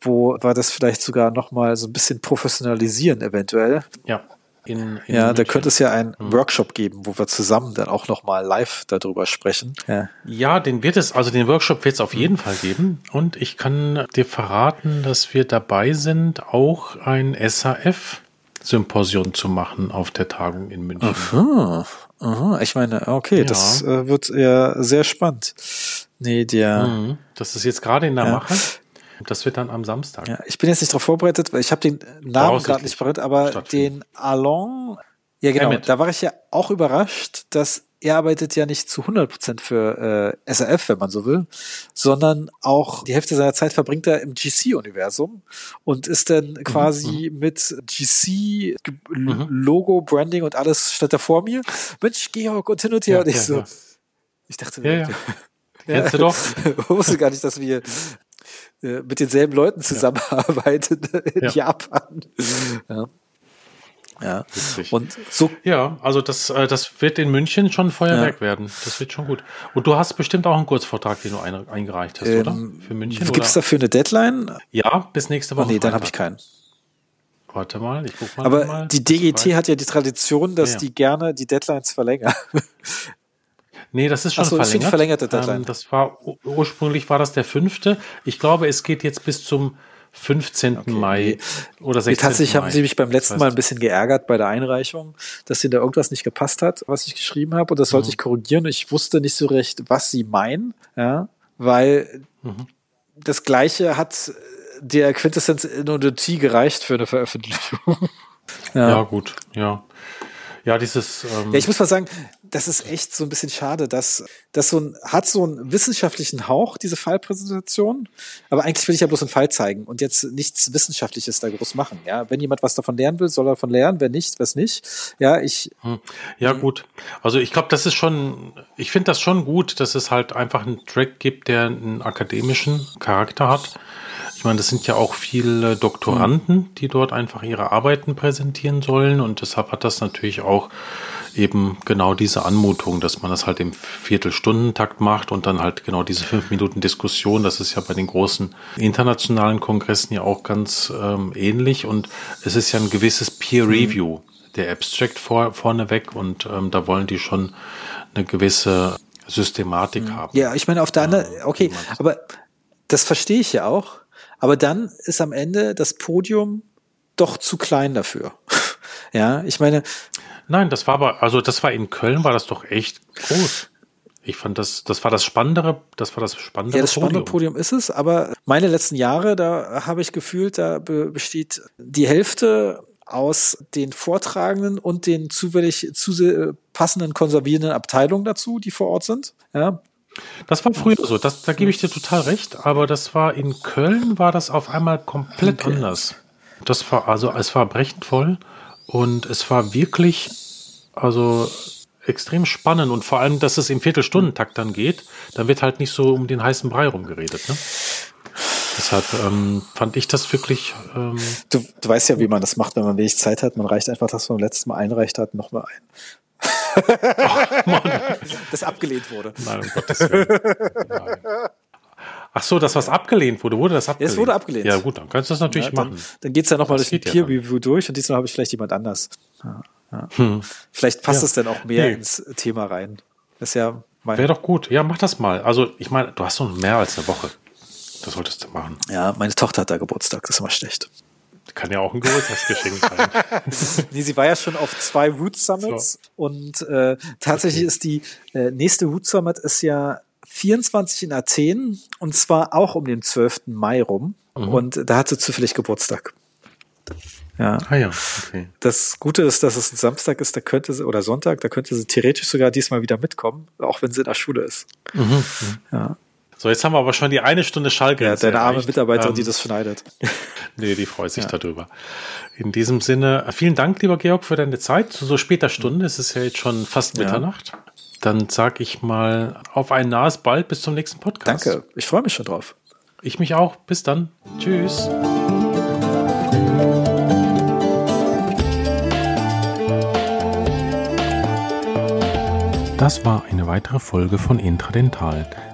wo wir das vielleicht sogar noch mal so ein bisschen professionalisieren eventuell. Ja. In, in ja, da könnte es ja einen mhm. Workshop geben, wo wir zusammen dann auch noch mal live darüber sprechen. Ja, ja den wird es, also den Workshop wird es auf jeden Fall geben. Und ich kann dir verraten, dass wir dabei sind, auch ein SAF-Symposium zu machen auf der Tagung in München. Aha, aha. Ich meine, okay, ja. das äh, wird ja sehr spannend. Nee, der. Mhm. Das ist jetzt gerade in der ja. Mache. Das wird dann am Samstag. Ja, ich bin jetzt nicht darauf vorbereitet, weil ich habe den Namen gerade nicht bereit, aber den Alon, ja genau, da war ich ja auch überrascht, dass er arbeitet ja nicht zu 100 Prozent für äh, SRF, wenn man so will, sondern auch die Hälfte seiner Zeit verbringt er im GC-Universum und ist dann mhm, quasi mhm. mit GC, mhm. Logo, Branding und alles statt er vor mir. Mensch, Georg und hin und her. Ja, und ich ja, so, ja. ich dachte, ja, ja. Kennst du doch. <laughs> Ich wusste gar nicht, dass wir äh, mit denselben Leuten zusammenarbeiten ja. in ja. Japan. Ja. Ja. Witzig. Und so. Ja, also das, äh, das wird in München schon Feuerwerk ja. werden. Das wird schon gut. Und du hast bestimmt auch einen Kurzvortrag, den du ein, eingereicht hast, ähm, oder? Für München. Gibt es dafür eine Deadline? Ja, bis nächste Woche. Oh, nee, dann habe ich keinen. Warte mal, ich guck mal. Aber mal. die DGT hat ja die Tradition, dass ja, die gerne die Deadlines verlängern. Nee, das ist schon so, verlängert. Ist verlängerte Deadline. Ähm, das war ursprünglich war das der fünfte. Ich glaube, es geht jetzt bis zum 15. Okay. Mai oder 16. Tatsächlich Mai. haben sie mich beim letzten Mal ein bisschen geärgert bei der Einreichung, dass ihnen da irgendwas nicht gepasst hat, was ich geschrieben habe. Und das sollte mhm. ich korrigieren. Ich wusste nicht so recht, was sie meinen, ja, weil mhm. das Gleiche hat der Quintessenz in Odyssey gereicht für eine Veröffentlichung. <laughs> ja. ja, gut, ja. Ja, dieses. Ähm ja, ich muss mal sagen, das ist echt so ein bisschen schade, dass das so ein hat so einen wissenschaftlichen Hauch diese Fallpräsentation, aber eigentlich will ich ja bloß einen Fall zeigen und jetzt nichts Wissenschaftliches da groß machen. Ja, wenn jemand was davon lernen will, soll er davon lernen. Wenn nicht, was nicht. Ja, ich. Hm. Ja gut. Also ich glaube, das ist schon. Ich finde das schon gut, dass es halt einfach einen Track gibt, der einen akademischen Charakter hat Ich meine, das sind ja auch viele Doktoranden, die dort einfach ihre Arbeiten präsentieren sollen und deshalb hat das natürlich auch eben genau diese Anmutung, dass man das halt im Viertelstundentakt macht und dann halt genau diese fünf Minuten Diskussion. Das ist ja bei den großen internationalen Kongressen ja auch ganz ähm, ähnlich und es ist ja ein gewisses Peer Review. Mhm. Der Abstract vor, vorneweg und ähm, da wollen die schon eine gewisse Systematik mhm. haben. Ja, ich meine, auf der anderen, okay, aber das verstehe ich ja auch. Aber dann ist am Ende das Podium doch zu klein dafür. <laughs> ja, ich meine. Nein, das war aber, also das war in Köln, war das doch echt groß. Ich fand das, das war das spannendere, das war das spannendere Ja, das spannende Podium. Podium ist es, aber meine letzten Jahre, da habe ich gefühlt, da besteht die Hälfte aus den Vortragenden und den zufällig zu passenden konservierenden Abteilungen dazu, die vor Ort sind. Ja. Das war früher so, das, da gebe ich dir total recht, aber das war in Köln, war das auf einmal komplett okay. anders. Das war, also es war brechend voll und es war wirklich, also extrem spannend und vor allem, dass es im Viertelstundentakt dann geht, dann wird halt nicht so um den heißen Brei rumgeredet. Ne? Deshalb ähm, fand ich das wirklich. Ähm, du, du weißt ja, wie man das macht, wenn man wenig Zeit hat. Man reicht einfach das, was man letztes Mal einreicht hat, nochmal ein. <laughs> Ach, Mann. Das abgelehnt wurde. Nein, um Gottes Willen. Nein. Ach so, das was abgelehnt wurde, wurde das abgelehnt? Ja, es wurde abgelehnt. Ja gut, dann kannst du das natürlich ja, dann, machen. Dann geht's ja nochmal durch die Peer Review ja durch und diesmal habe ich vielleicht jemand anders. Ja, ja. Hm. Vielleicht passt es dann auch mehr nee. ins Thema rein. Das ist ja Wäre doch gut. Ja, mach das mal. Also ich meine, du hast noch mehr als eine Woche. Das solltest du machen. Ja, meine Tochter hat da Geburtstag, das ist immer schlecht. Kann ja auch ein Geburtstagsgeschenk sein. <laughs> nee, sie war ja schon auf zwei Root Summits so. und äh, tatsächlich okay. ist die äh, nächste Root Summit ist ja 24 in Athen und zwar auch um den 12. Mai rum mhm. und da hat sie zufällig Geburtstag. Ja. Ah ja, okay. Das Gute ist, dass es ein Samstag ist, da könnte sie, oder Sonntag, da könnte sie theoretisch sogar diesmal wieder mitkommen, auch wenn sie in der Schule ist. Mhm. mhm. Ja. So, jetzt haben wir aber schon die eine Stunde Schallgrenze. Ja, deine arme Mitarbeiterin, ähm, die das schneidet. Nee, die freut sich ja. darüber. In diesem Sinne, vielen Dank, lieber Georg, für deine Zeit. Zu so später Stunde, es ist ja jetzt schon fast ja. Mitternacht. Dann sag ich mal auf ein nahes Bald bis zum nächsten Podcast. Danke, ich freue mich schon drauf. Ich mich auch. Bis dann. Tschüss. Das war eine weitere Folge von Intradental.